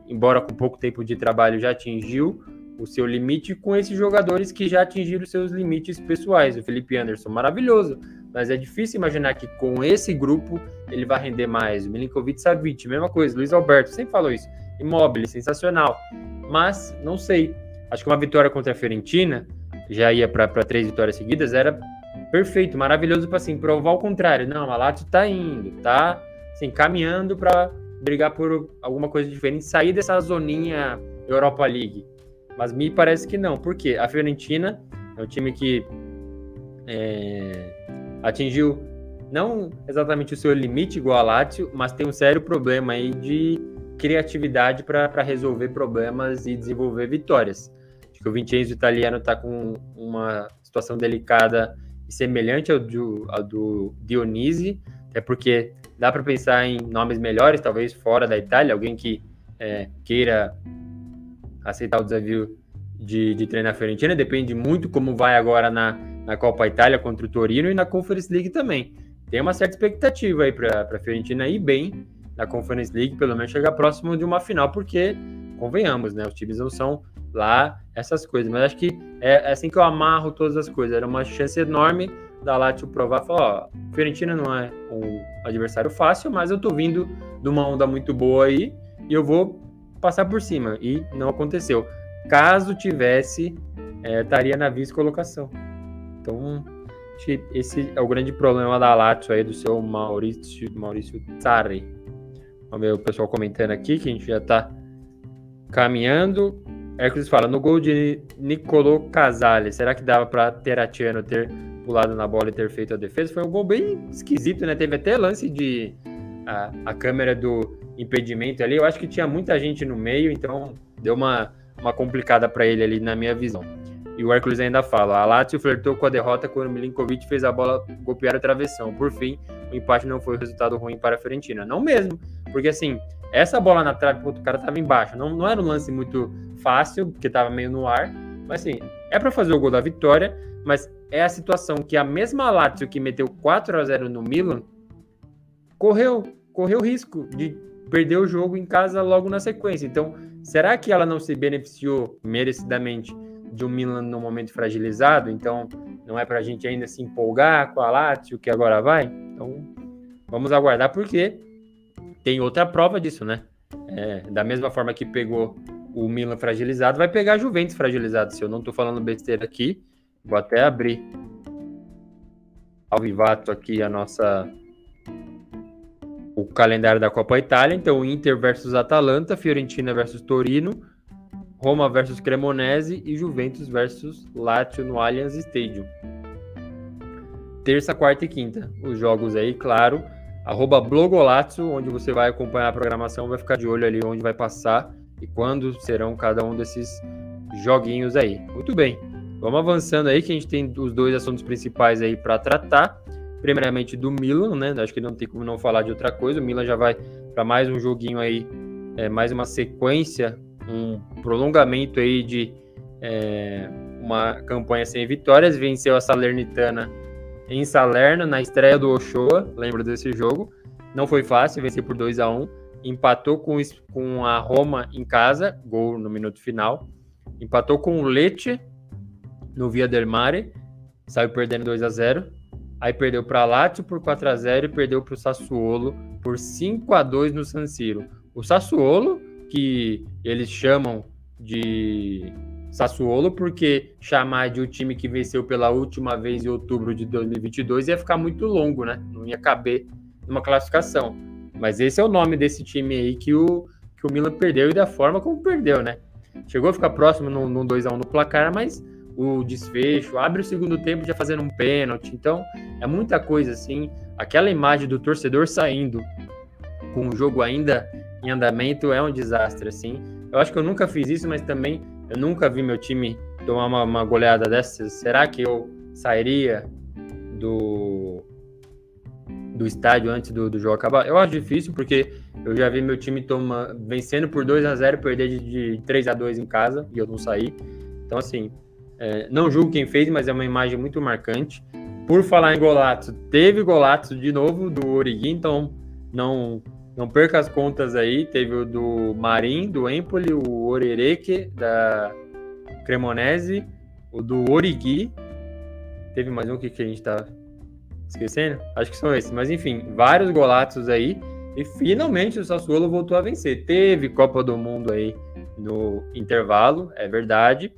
embora com pouco tempo de trabalho, já atingiu o seu limite com esses jogadores que já atingiram seus limites pessoais. O Felipe Anderson, maravilhoso, mas é difícil imaginar que com esse grupo ele vai render mais. O Milinkovic Savic, mesma coisa. Luiz Alberto, sempre falou isso. Imóvel, sensacional. Mas, não sei. Acho que uma vitória contra a Fiorentina, já ia para três vitórias seguidas, era perfeito, maravilhoso para assim, provar o contrário. Não, a Lazio tá indo, tá assim, caminhando para brigar por alguma coisa diferente, sair dessa zoninha Europa League. Mas me parece que não, porque a Fiorentina é um time que é, atingiu não exatamente o seu limite igual a Lazio, mas tem um sério problema aí de criatividade para resolver problemas e desenvolver vitórias. Que o Vincenzo italiano está com uma situação delicada e semelhante ao do, ao do Dionisi, é porque dá para pensar em nomes melhores, talvez fora da Itália, alguém que é, queira aceitar o desafio de, de treinar a Fiorentina, depende muito como vai agora na, na Copa Itália contra o Torino e na Conference League também. Tem uma certa expectativa aí para a Fiorentina ir bem na Conference League, pelo menos chegar próximo de uma final, porque, convenhamos, né, os times não são lá essas coisas, mas acho que é, é assim que eu amarro todas as coisas, era uma chance enorme da Lazio provar, falar, ó, Fiorentina não é um adversário fácil, mas eu tô vindo de uma onda muito boa aí e eu vou passar por cima. E não aconteceu. Caso tivesse, é, estaria na vice-colocação. Então, esse é o grande problema da Lazio aí, do seu Maurício, Maurício Tsarri. Vamos ver o pessoal comentando aqui, que a gente já tá caminhando. Hércules fala, no gol de Nicolò Casale, será que dava para Teratiano ter pulado na bola e ter feito a defesa. Foi um gol bem esquisito, né? Teve até lance de a, a câmera do impedimento ali. Eu acho que tinha muita gente no meio, então deu uma, uma complicada para ele ali, na minha visão. E o Hércules ainda fala: a Lazio flertou com a derrota quando Milinkovic fez a bola golpear a travessão. Por fim, o empate não foi um resultado ruim para a Fiorentina. Não mesmo, porque assim, essa bola na trave, o cara tava embaixo. Não, não era um lance muito fácil, porque tava meio no ar. Mas assim, é para fazer o gol da vitória, mas é a situação que a mesma Lazio que meteu 4 a 0 no Milan correu, correu risco de perder o jogo em casa logo na sequência. Então, será que ela não se beneficiou merecidamente de um Milan no momento fragilizado? Então, não é para a gente ainda se empolgar com a Lazio que agora vai? Então, vamos aguardar porque tem outra prova disso, né? É, da mesma forma que pegou o Milan fragilizado, vai pegar a Juventus fragilizado. Se eu não estou falando besteira aqui, Vou até abrir ao vivato aqui a nossa o calendário da Copa Itália. Então, Inter versus Atalanta, Fiorentina versus Torino, Roma versus Cremonese e Juventus versus Lazio no Allianz Stadium. Terça, quarta e quinta. Os jogos aí, claro. Arroba Blogolazio, onde você vai acompanhar a programação, vai ficar de olho ali onde vai passar e quando serão cada um desses joguinhos aí. Muito bem. Vamos avançando aí, que a gente tem os dois assuntos principais aí para tratar. Primeiramente do Milan, né? Acho que não tem como não falar de outra coisa. O Milan já vai para mais um joguinho aí, é, mais uma sequência, um prolongamento aí de é, uma campanha sem vitórias. Venceu a Salernitana em Salerno, na estreia do Ochoa, lembro desse jogo. Não foi fácil, vencer por 2 a 1 Empatou com, com a Roma em casa, gol no minuto final. Empatou com o Lecce no Via del Mare, saiu perdendo 2 a 0 Aí perdeu para Lazio por 4 a 0 e perdeu para o Sassuolo por 5 a 2 no San Siro. O Sassuolo, que eles chamam de Sassuolo, porque chamar de o time que venceu pela última vez em outubro de 2022 ia ficar muito longo, né? Não ia caber numa classificação. Mas esse é o nome desse time aí que o, que o Milan perdeu e da forma como perdeu, né? Chegou a ficar próximo no, no 2x1 no placar, mas o desfecho, abre o segundo tempo já fazendo um pênalti. Então, é muita coisa assim. Aquela imagem do torcedor saindo com o jogo ainda em andamento é um desastre, assim. Eu acho que eu nunca fiz isso, mas também eu nunca vi meu time tomar uma, uma goleada dessas. Será que eu sairia do, do estádio antes do, do jogo acabar? Eu acho difícil, porque eu já vi meu time toma, vencendo por 2 a 0 perder de, de 3 a 2 em casa e eu não saí. Então, assim, é, não julgo quem fez, mas é uma imagem muito marcante. Por falar em golato, teve golato de novo do Origi, então não não perca as contas aí. Teve o do Marim, do Empoli, o Orereque, da Cremonese, o do Origi. Teve mais um que, a gente tá esquecendo? Acho que são esses. Mas enfim, vários golatos aí. E finalmente o Sassuolo voltou a vencer. Teve Copa do Mundo aí no intervalo, é verdade.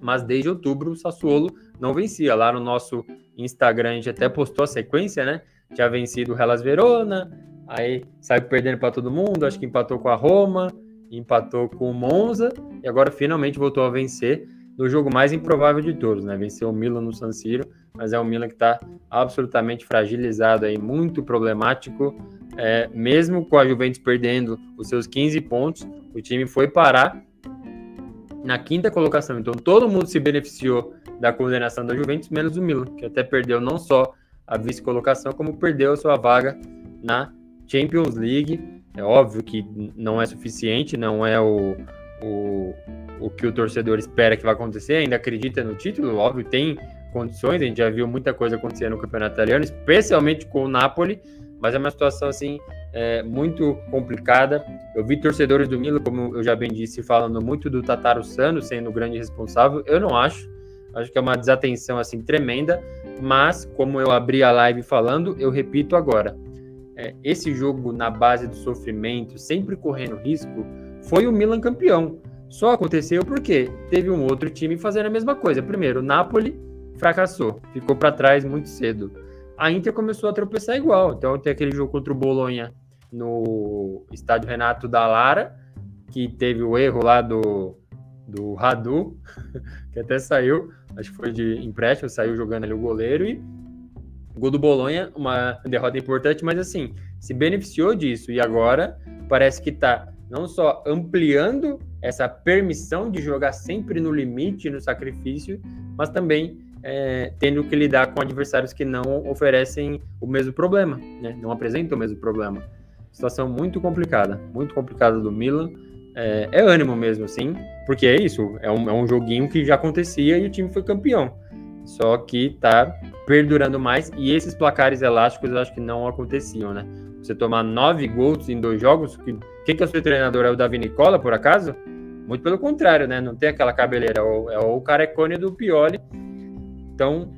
Mas desde outubro o Sassuolo não vencia. Lá no nosso Instagram a gente até postou a sequência, né? Tinha vencido o Hellas Verona, Aí saiu perdendo para todo mundo, acho que empatou com a Roma, empatou com o Monza e agora finalmente voltou a vencer no jogo mais improvável de todos, né? Venceu o Milan no San Siro, mas é um Milan que está absolutamente fragilizado aí, muito problemático. É, mesmo com a Juventus perdendo os seus 15 pontos, o time foi parar na quinta colocação. Então todo mundo se beneficiou da condenação da Juventus, menos o Milan, que até perdeu não só a vice-colocação, como perdeu a sua vaga na Champions League, é óbvio que não é suficiente, não é o, o, o que o torcedor espera que vai acontecer, ainda acredita no título, óbvio, tem condições, a gente já viu muita coisa acontecer no campeonato italiano, especialmente com o Napoli, mas é uma situação assim é, muito complicada. Eu vi torcedores do Milan, como eu já bem disse, falando muito do Tataru Sano sendo o grande responsável. Eu não acho. Acho que é uma desatenção assim tremenda, mas como eu abri a live falando, eu repito agora é, esse jogo na base do sofrimento, sempre correndo risco, foi o Milan campeão. Só aconteceu porque teve um outro time fazendo a mesma coisa. Primeiro, o Napoli fracassou, ficou para trás muito cedo. A Inter começou a tropeçar igual. Então tem aquele jogo contra o Bolonha no estádio Renato da Lara, que teve o erro lá do, do Radu, que até saiu, acho que foi de empréstimo, saiu jogando ali o goleiro e Gol do Bolonha, uma derrota importante, mas assim, se beneficiou disso e agora parece que está não só ampliando essa permissão de jogar sempre no limite, no sacrifício, mas também é, tendo que lidar com adversários que não oferecem o mesmo problema, né? não apresentam o mesmo problema. Situação muito complicada, muito complicada do Milan. É, é ânimo mesmo, assim, porque é isso, é um, é um joguinho que já acontecia e o time foi campeão. Só que tá perdurando mais. E esses placares elásticos eu acho que não aconteciam, né? Você tomar nove gols em dois jogos, que, quem que é o seu treinador? É o Davi Nicola, por acaso? Muito pelo contrário, né? Não tem aquela cabeleira, é o, é o carecone do Pioli. Então,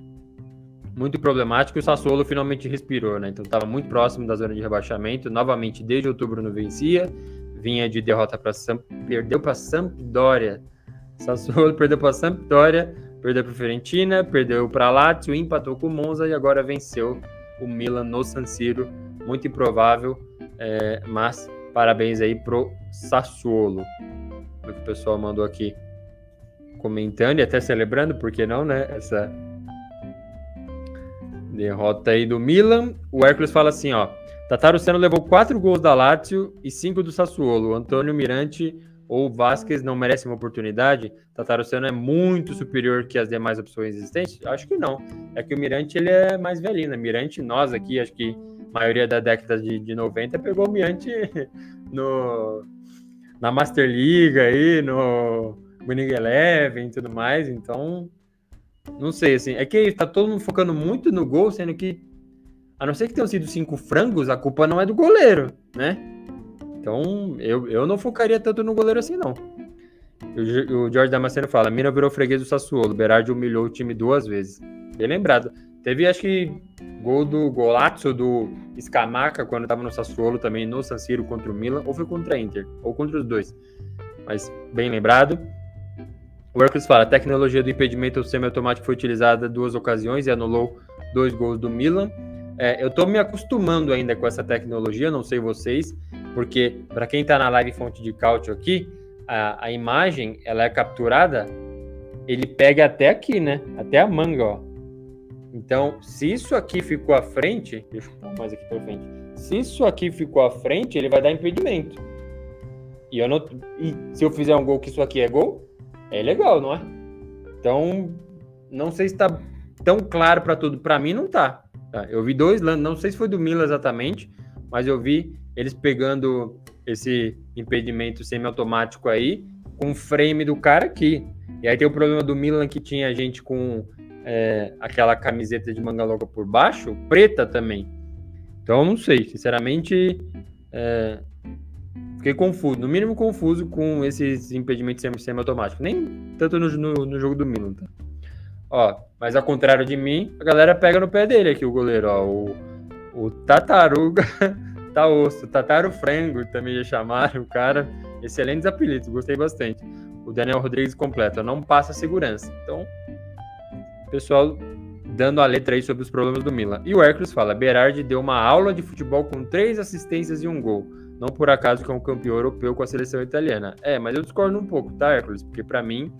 muito problemático. O Sassuolo finalmente respirou, né? Então estava muito próximo da zona de rebaixamento. Novamente, desde outubro não vencia. Vinha de derrota para Samp... perdeu para Sampdoria. Sassuolo perdeu para Sampdoria Perdeu para Fiorentina, perdeu para Lazio, empatou com o Monza e agora venceu o Milan no San Siro. Muito improvável, é, mas parabéns aí pro Sassuolo. O que o pessoal mandou aqui comentando e até celebrando, por que não, né? Essa derrota aí do Milan. O Hércules fala assim, ó. Tataru Seno levou quatro gols da Lazio e cinco do Sassuolo. Antônio Mirante ou o Vasquez não merece uma oportunidade? Tatarusano é muito superior que as demais opções existentes? Acho que não. É que o Mirante ele é mais velhinho, né? Mirante, nós aqui, acho que a maioria da década de, de 90 pegou o Mirante no, na Master League aí, no Winning Eleven e tudo mais, então não sei, assim, é que tá todo mundo focando muito no gol, sendo que a não ser que tenham sido cinco frangos, a culpa não é do goleiro, né? Então, eu, eu não focaria tanto no goleiro assim, não. O, o Jorge Damasceno fala: Mina virou freguês do Sassuolo. Berardi humilhou o time duas vezes. Bem lembrado. Teve, acho que, gol do Golazzo do Scamaca, quando estava no Sassuolo também, no San Siro contra o Milan, ou foi contra a Inter, ou contra os dois. Mas, bem lembrado. O Hercules fala: a tecnologia do impedimento semiautomático foi utilizada duas ocasiões e anulou dois gols do Milan. É, eu estou me acostumando ainda com essa tecnologia, não sei vocês, porque para quem está na live fonte de cálcio aqui, a, a, imagem ela é capturada, ele pega até aqui, né? Até a manga, ó. Então, se isso aqui ficou à frente, deixa eu mais aqui para frente. Se isso aqui ficou à frente, ele vai dar impedimento. E eu não, e se eu fizer um gol que isso aqui é gol, é legal, não é? Então, não sei se está tão claro para tudo. Para mim, não tá. Tá. Eu vi dois, não sei se foi do Milan exatamente, mas eu vi eles pegando esse impedimento semiautomático aí, com o frame do cara aqui. E aí tem o problema do Milan que tinha gente com é, aquela camiseta de manga longa por baixo, preta também. Então não sei, sinceramente, é, fiquei confuso, no mínimo confuso com esses impedimentos semi-automáticos. Nem tanto no, no, no, jogo do Milan, tá? Ó, mas ao contrário de mim, a galera pega no pé dele aqui, o goleiro, ó. O, o Tataruga tá osso, Tataro Frango também já chamaram o cara. Excelentes apelidos, gostei bastante. O Daniel Rodrigues completa, não passa segurança. Então, pessoal dando a letra aí sobre os problemas do Milan. E o Hércules fala: Berardi deu uma aula de futebol com três assistências e um gol. Não por acaso que é um campeão europeu com a seleção italiana. É, mas eu discordo um pouco, tá, Hércules? Porque para mim,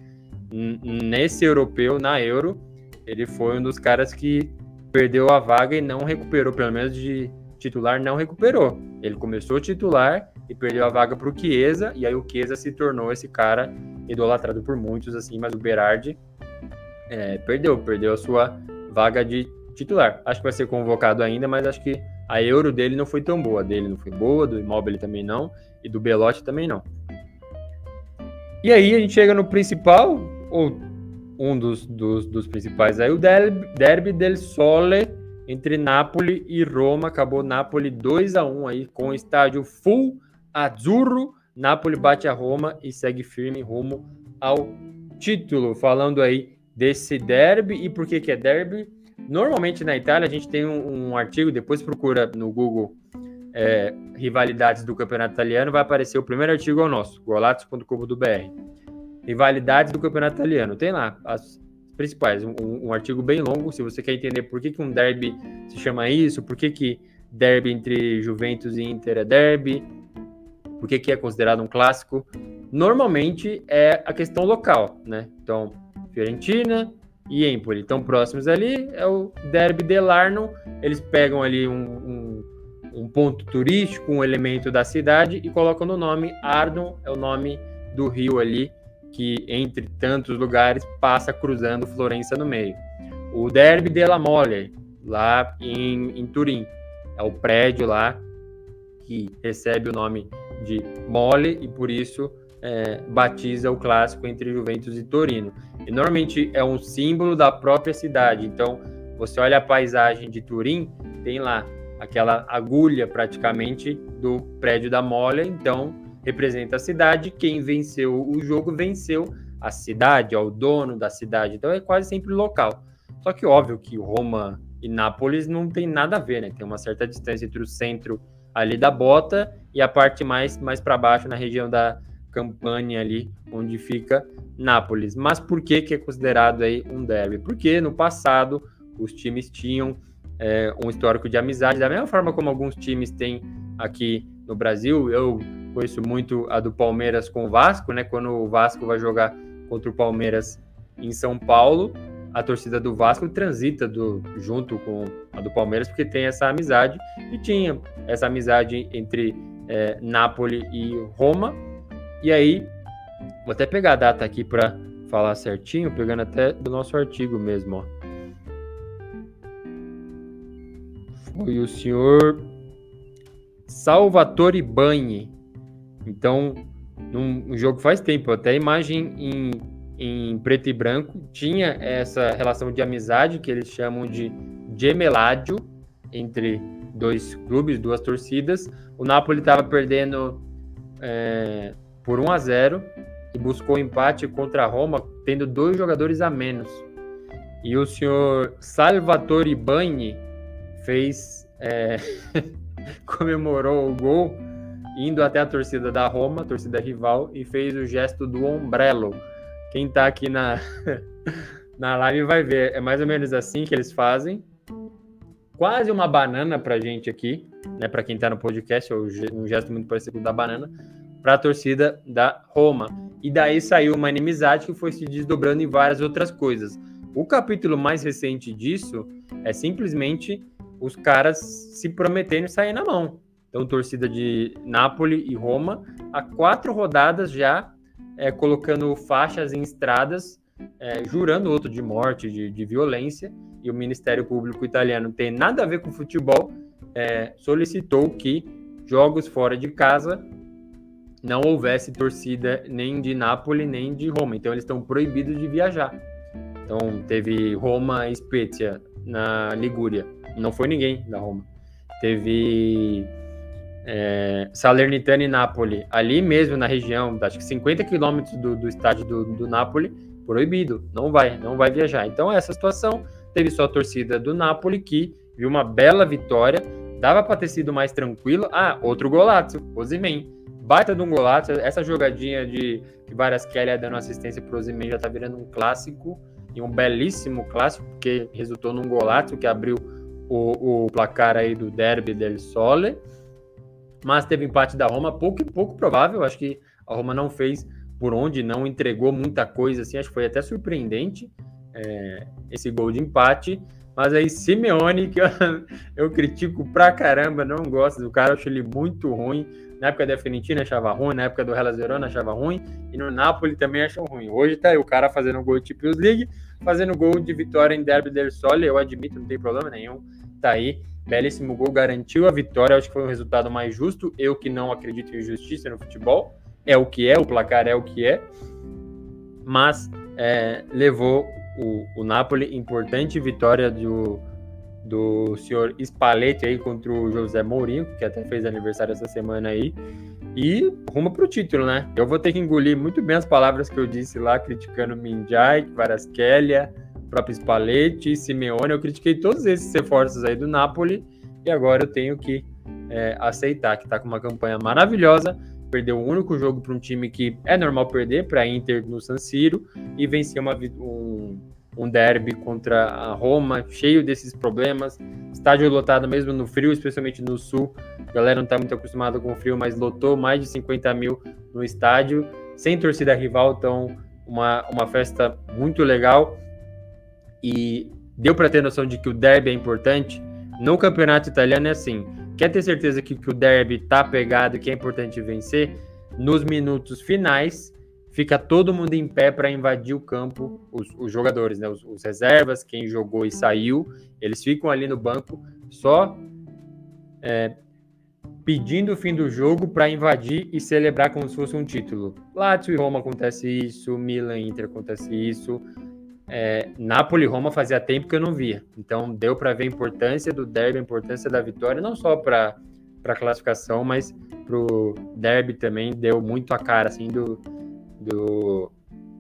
nesse europeu, na Euro, ele foi um dos caras que perdeu a vaga e não recuperou, pelo menos de titular não recuperou. Ele começou titular e perdeu a vaga para o Chiesa, e aí o Chiesa se tornou esse cara idolatrado por muitos, assim, mas o Berardi é, perdeu, perdeu a sua vaga de titular. Acho que vai ser convocado ainda, mas acho que a euro dele não foi tão boa. A dele não foi boa, do Immobile também não, e do Belotti também não. E aí a gente chega no principal, ou um dos, dos, dos principais aí, o Derby, del Sole, entre Nápoles e Roma. Acabou Nápoles 2 a 1 aí com o estádio full azzurro. Nápoles bate a Roma e segue firme rumo ao título. Falando aí desse derby e por que que é derby? Normalmente na Itália a gente tem um, um artigo, depois procura no Google é, rivalidades do campeonato italiano, vai aparecer o primeiro artigo ao nosso, golatos.com.br. Rivalidades do campeonato italiano. Tem lá as principais. Um, um, artigo bem longo, se você quer entender por que, que um derby se chama isso, por que, que derby entre Juventus e Inter é derby, por que, que é considerado um clássico. Normalmente é a questão local, né? Então, Fiorentina e Empoli estão próximos ali, é o derby dell'Arno, eles pegam ali um, um, um ponto turístico, um elemento da cidade e colocam no nome Arno, é o nome do rio ali, que entre tantos lugares passa cruzando Florença no meio. O Derby della Mole, lá em, em Turim, é o prédio lá que recebe o nome de Mole e por isso é, batiza o clássico entre Juventus e Torino. E normalmente é um símbolo da própria cidade. Então, você olha a paisagem de Turim, tem lá aquela agulha praticamente do prédio da Mole. Então, representa a cidade. Quem venceu o jogo venceu a cidade, é o dono da cidade. Então é quase sempre local. Só que óbvio que Roma e Nápoles não tem nada a ver, né? Tem uma certa distância entre o centro ali da bota e a parte mais mais para baixo na região da Campania ali, onde fica Nápoles. Mas por que que é considerado aí um derby? Porque no passado os times tinham é, um histórico de amizade, da mesma forma como alguns times têm aqui no Brasil. Eu conheço muito a do Palmeiras com o Vasco, né? Quando o Vasco vai jogar contra o Palmeiras em São Paulo, a torcida do Vasco transita do, junto com a do Palmeiras, porque tem essa amizade, e tinha essa amizade entre é, Nápoles e Roma, e aí Vou até pegar a data aqui para falar certinho, pegando até do nosso artigo mesmo, ó. Foi o senhor Salvatore Bagni. Então, num jogo faz tempo, até a imagem em, em preto e branco tinha essa relação de amizade que eles chamam de gemeládio entre dois clubes, duas torcidas. O Napoli estava perdendo é, por 1 a 0 e buscou empate contra a Roma, tendo dois jogadores a menos. E o senhor Salvatore Bagni fez é, comemorou o gol indo até a torcida da Roma, torcida rival, e fez o gesto do ombrello. Quem está aqui na, na live vai ver, é mais ou menos assim que eles fazem. Quase uma banana pra gente aqui, né? Para quem está no podcast, é um gesto muito parecido com o da banana, para a torcida da Roma. E daí saiu uma inimizade que foi se desdobrando em várias outras coisas. O capítulo mais recente disso é simplesmente os caras se prometendo sair na mão. Então, torcida de Nápoles e Roma, há quatro rodadas já é, colocando faixas em estradas, é, jurando outro de morte, de, de, violência, e o Ministério Público Italiano tem nada a ver com futebol, é, solicitou que jogos fora de casa não houvesse torcida nem de Nápoles nem de Roma. Então, eles estão proibidos de viajar. Então, teve Roma e Spezia na Ligúria não foi ninguém da Roma. Teve é, Salernitana e Nápoles, ali mesmo na região, acho que 50 quilômetros do, do estádio do, do Nápoles, proibido, não vai, não vai viajar. Então, essa situação teve só a torcida do Nápoles que viu uma bela vitória, dava para ter sido mais tranquilo. Ah, outro golaço, Osimen. Baita de um golaço, essa jogadinha de que várias Kelly dando assistência pro Osimen já tá virando um clássico e um belíssimo clássico, porque resultou num golaço que abriu o, o placar aí do Derby del Sole, mas teve empate da Roma, pouco pouco provável, acho que a Roma não fez por onde, não entregou muita coisa, assim, acho que foi até surpreendente é, esse gol de empate, mas aí Simeone, que eu, eu, critico pra caramba, não gosto do cara, acho ele muito ruim, na época da Fiorentina achava ruim, na época do Hellas Verona achava ruim, e no Napoli também acham ruim. Hoje tá aí o cara fazendo gol de Champions League, fazendo gol de vitória em Derby del Sole, eu admito, não tem problema nenhum, tá aí, belíssimo gol, garantiu a vitória, acho que foi um resultado mais justo, eu que não acredito em justiça no futebol, é o que é, o placar é o que é, mas é, levou o, o Napoli, importante vitória do, do senhor Spalletti aí contra o José Mourinho, que até fez aniversário essa semana aí, e rumo para o título, né? Eu vou ter que engolir muito bem as palavras que eu disse lá, criticando Minjai, Varaskelia, próprio Spalletti, Simeone. Eu critiquei todos esses reforços aí do Napoli e agora eu tenho que é, aceitar que está com uma campanha maravilhosa. Perdeu o único jogo para um time que é normal perder, para Inter no San Siro, e venceu uma, um, um derby contra a Roma, cheio desses problemas. Estádio lotado mesmo no frio, especialmente no sul. A galera não está muito acostumada com o frio, mas lotou mais de 50 mil no estádio, sem torcida rival, então uma, uma festa muito legal. E deu para ter noção de que o derby é importante. No campeonato italiano é assim: quer ter certeza que, que o derby tá pegado que é importante vencer? Nos minutos finais, fica todo mundo em pé para invadir o campo, os, os jogadores, né? Os, os, reservas, quem jogou e saiu, eles ficam ali no banco só é, pedindo o fim do jogo para invadir e celebrar como se fosse um título. Lazio e Roma acontece isso, Milan e Inter acontece isso. É, Napoli e Roma fazia tempo que eu não via. Então deu para ver a importância do derby, a importância da vitória, não só para a classificação, mas para o derby também deu muito a cara assim do, do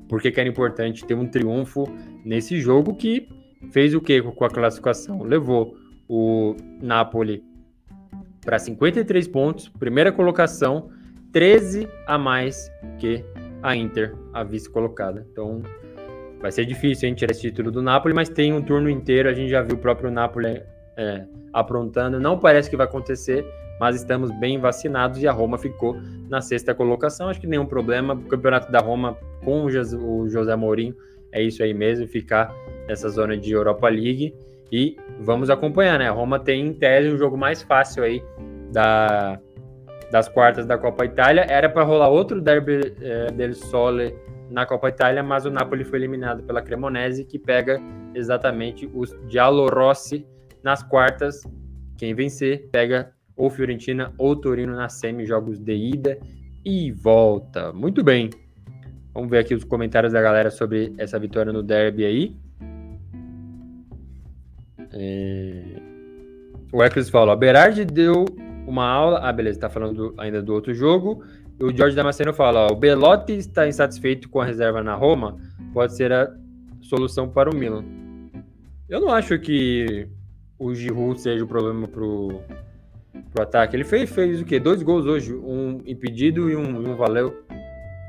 porque que era importante ter um triunfo nesse jogo que fez o que com a classificação? Levou o Napoli para 53 pontos, primeira colocação, 13 a mais que a Inter, a vice colocada. Então vai ser difícil gente tirar esse título do Napoli, mas tem um turno inteiro, a gente já viu o próprio Napoli é, aprontando. Não parece que vai acontecer, mas estamos bem vacinados e a Roma ficou na sexta colocação. Acho que nenhum problema. O campeonato da Roma com o José Mourinho é isso aí mesmo, ficar nessa zona de Europa League. E vamos acompanhar, né? A Roma tem em tese um jogo mais fácil aí da, das quartas da Copa Itália. Era para rolar outro derby é, del Sole na Copa Itália, mas o Napoli foi eliminado pela Cremonese, que pega exatamente os Giallorossi nas quartas. Quem vencer pega ou Fiorentina ou Torino na semi, jogos de ida e volta. Muito bem. Vamos ver aqui os comentários da galera sobre essa vitória no derby aí. É... O Eclis fala: o Berardi deu uma aula. Ah, beleza, tá falando ainda do outro jogo. O Jorge Damasceno fala: ó, o Belotti está insatisfeito com a reserva na Roma, pode ser a solução para o Milan. Eu não acho que o Giroud seja o problema pro, pro ataque. Ele fez, fez o quê? Dois gols hoje, um impedido e um, um valeu.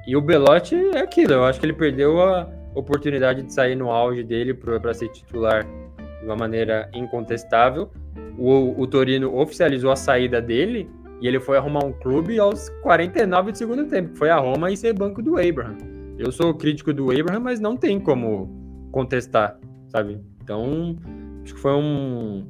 E o Belotti é aquilo, eu acho que ele perdeu a oportunidade de sair no auge dele para ser titular de uma maneira incontestável. O, o Torino oficializou a saída dele e ele foi arrumar um clube aos 49 do segundo tempo, que foi a Roma e ser banco do Abraham. Eu sou crítico do Abraham, mas não tem como contestar, sabe? Então, acho que foi um.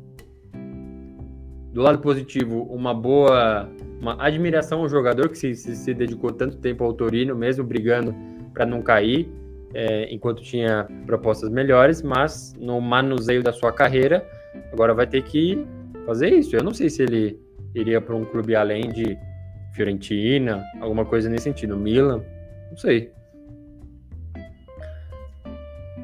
Do lado positivo, uma boa. Uma admiração ao jogador que se, se, se dedicou tanto tempo ao Torino, mesmo brigando para não cair, é, enquanto tinha propostas melhores, mas no manuseio da sua carreira, agora vai ter que fazer isso. Eu não sei se ele iria para um clube além de Fiorentina, alguma coisa nesse sentido, Milan, não sei.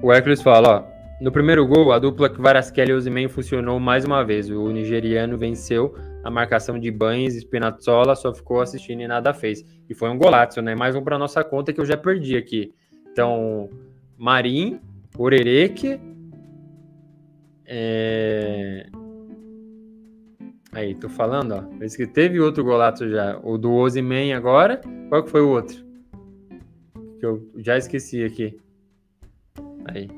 O Hércules fala, ó, no primeiro gol, a dupla Kvaratskhelia e Osimhen funcionou mais uma vez. O nigeriano venceu a marcação de Banes, Spinazzola só ficou assistindo e nada fez. E foi um golaço, né? Mais um para nossa conta que eu já perdi aqui. Então, Marim, Orereke, é... Aí, tô falando, ó. Esse que teve outro golaço já. O do Ozyman agora. Qual que foi o outro? Que eu já esqueci aqui. Aí.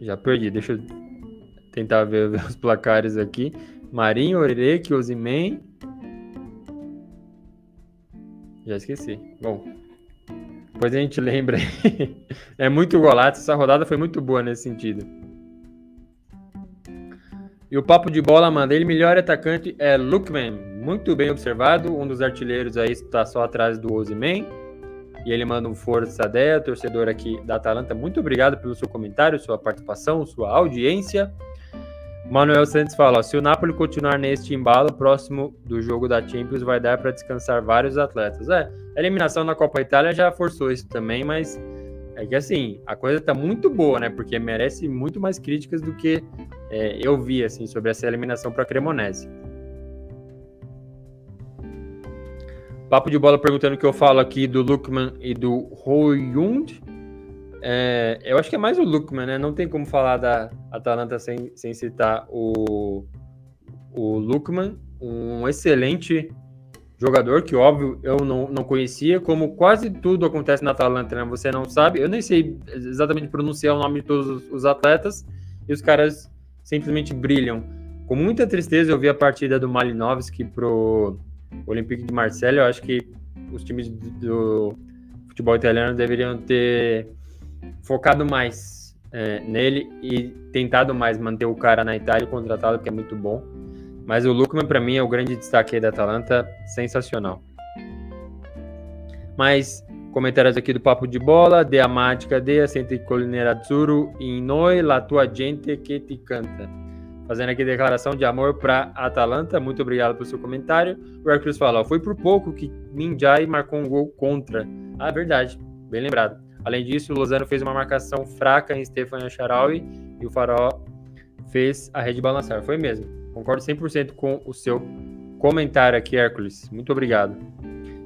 Já perdi, deixa eu tentar ver, os placares aqui. Marinho, Orelec, Ozimen. Já esqueci. Bom, depois a gente lembra. é muito golaço, essa rodada foi muito boa nesse sentido. E o papo de bola, manda. Ele melhor atacante é Lookman. Muito bem observado. Um dos artilheiros aí está só atrás do Ozimen. E ele manda um força Deia, torcedor aqui da Atalanta. Muito obrigado pelo seu comentário, sua participação, sua audiência. Manuel Santos fala: ó, se o Napoli continuar neste embalo, próximo do jogo da Champions vai dar para descansar vários atletas. É, a eliminação na Copa Itália já forçou isso também, mas é que assim, a coisa tá muito boa, né? Porque merece muito mais críticas do que é, eu vi assim sobre essa eliminação para a Cremonese. Papo de bola perguntando o que eu falo aqui do Lukman e do Hoyund. É, eu acho que é mais o Lukman, né? Não tem como falar da Atalanta sem, sem citar o, o Lukman, um excelente jogador que, óbvio, eu não, não conhecia. Como quase tudo acontece na Atalanta, né? Você não sabe. Eu nem sei exatamente pronunciar o nome de todos os atletas e os caras simplesmente brilham. Com muita tristeza, eu vi a partida do Malinovski pro Olympique de Marseille, eu acho que os times do futebol italiano deveriam ter focado mais é, nele e tentado mais manter o cara na Itália contratado, que é muito bom. Mas o Lukman, para mim, é o grande destaque da Atalanta, sensacional. Mais comentários aqui do Papo de Bola, de Amática, de Assente Colinera Azzurro, in noi la tua gente que te canta fazendo aqui declaração de amor para Atalanta. Muito obrigado pelo seu comentário. O Hercules fala: foi por pouco que Minjai marcou um gol contra. Ah, verdade, bem lembrado. Além disso, o Lozano fez uma marcação fraca em Stefan Charaui e o Farol fez a rede balançar. Foi mesmo. Concordo 100% com o seu comentário aqui, Hércules. Muito obrigado.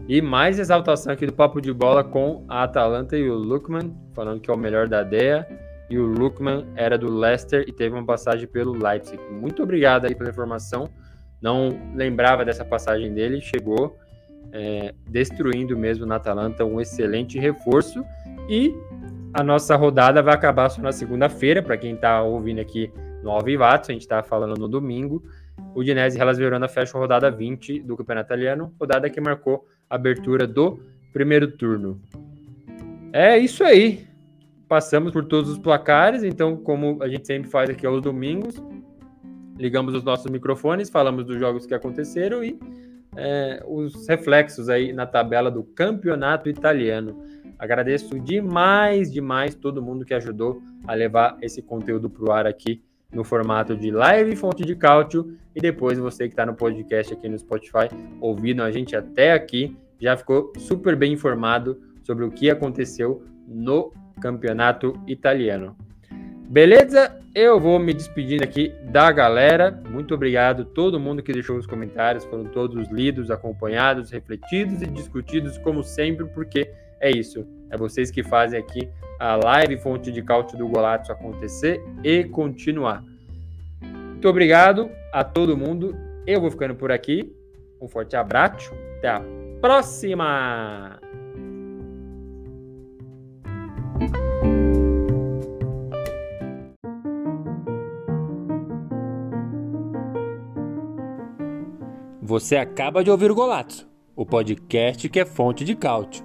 E mais exaltação aqui do Papo de Bola com a Atalanta e o Lukman, falando que é o melhor da DEA e o Lukman era do Leicester e teve uma passagem pelo Leipzig. Muito obrigado aí pela informação. Não lembrava dessa passagem dele, chegou é, destruindo mesmo na Atalanta, um excelente reforço. E a nossa rodada vai acabar só na segunda-feira, para quem está ouvindo aqui no Alvivato, a gente está falando no domingo. O Dinese Hellas Verona fecha a rodada 20 do Campeonato Italiano, rodada que marcou abertura do primeiro turno. É isso aí passamos por todos os placares, então, como a gente sempre faz aqui aos domingos, ligamos os nossos microfones, falamos dos jogos que aconteceram e é, os reflexos aí na tabela do campeonato italiano. Agradeço demais, demais todo mundo que ajudou a levar esse conteúdo para o ar aqui no formato de live fonte de cálcio e depois você que está no podcast aqui no Spotify ouvindo a gente até aqui já ficou super bem informado sobre o que aconteceu no campeonato italiano. Beleza? Eu vou me despedindo aqui da galera. Muito obrigado todo mundo que deixou os comentários. Foram todos lidos, acompanhados, refletidos e discutidos, como sempre, porque é isso. É vocês que fazem aqui a live Fonte de Cálcio do Golato acontecer e continuar. Muito obrigado a todo mundo. Eu vou ficando por aqui. Um forte abraço. Até a próxima! Você acaba de ouvir o Golato, o podcast que é fonte de cálcio,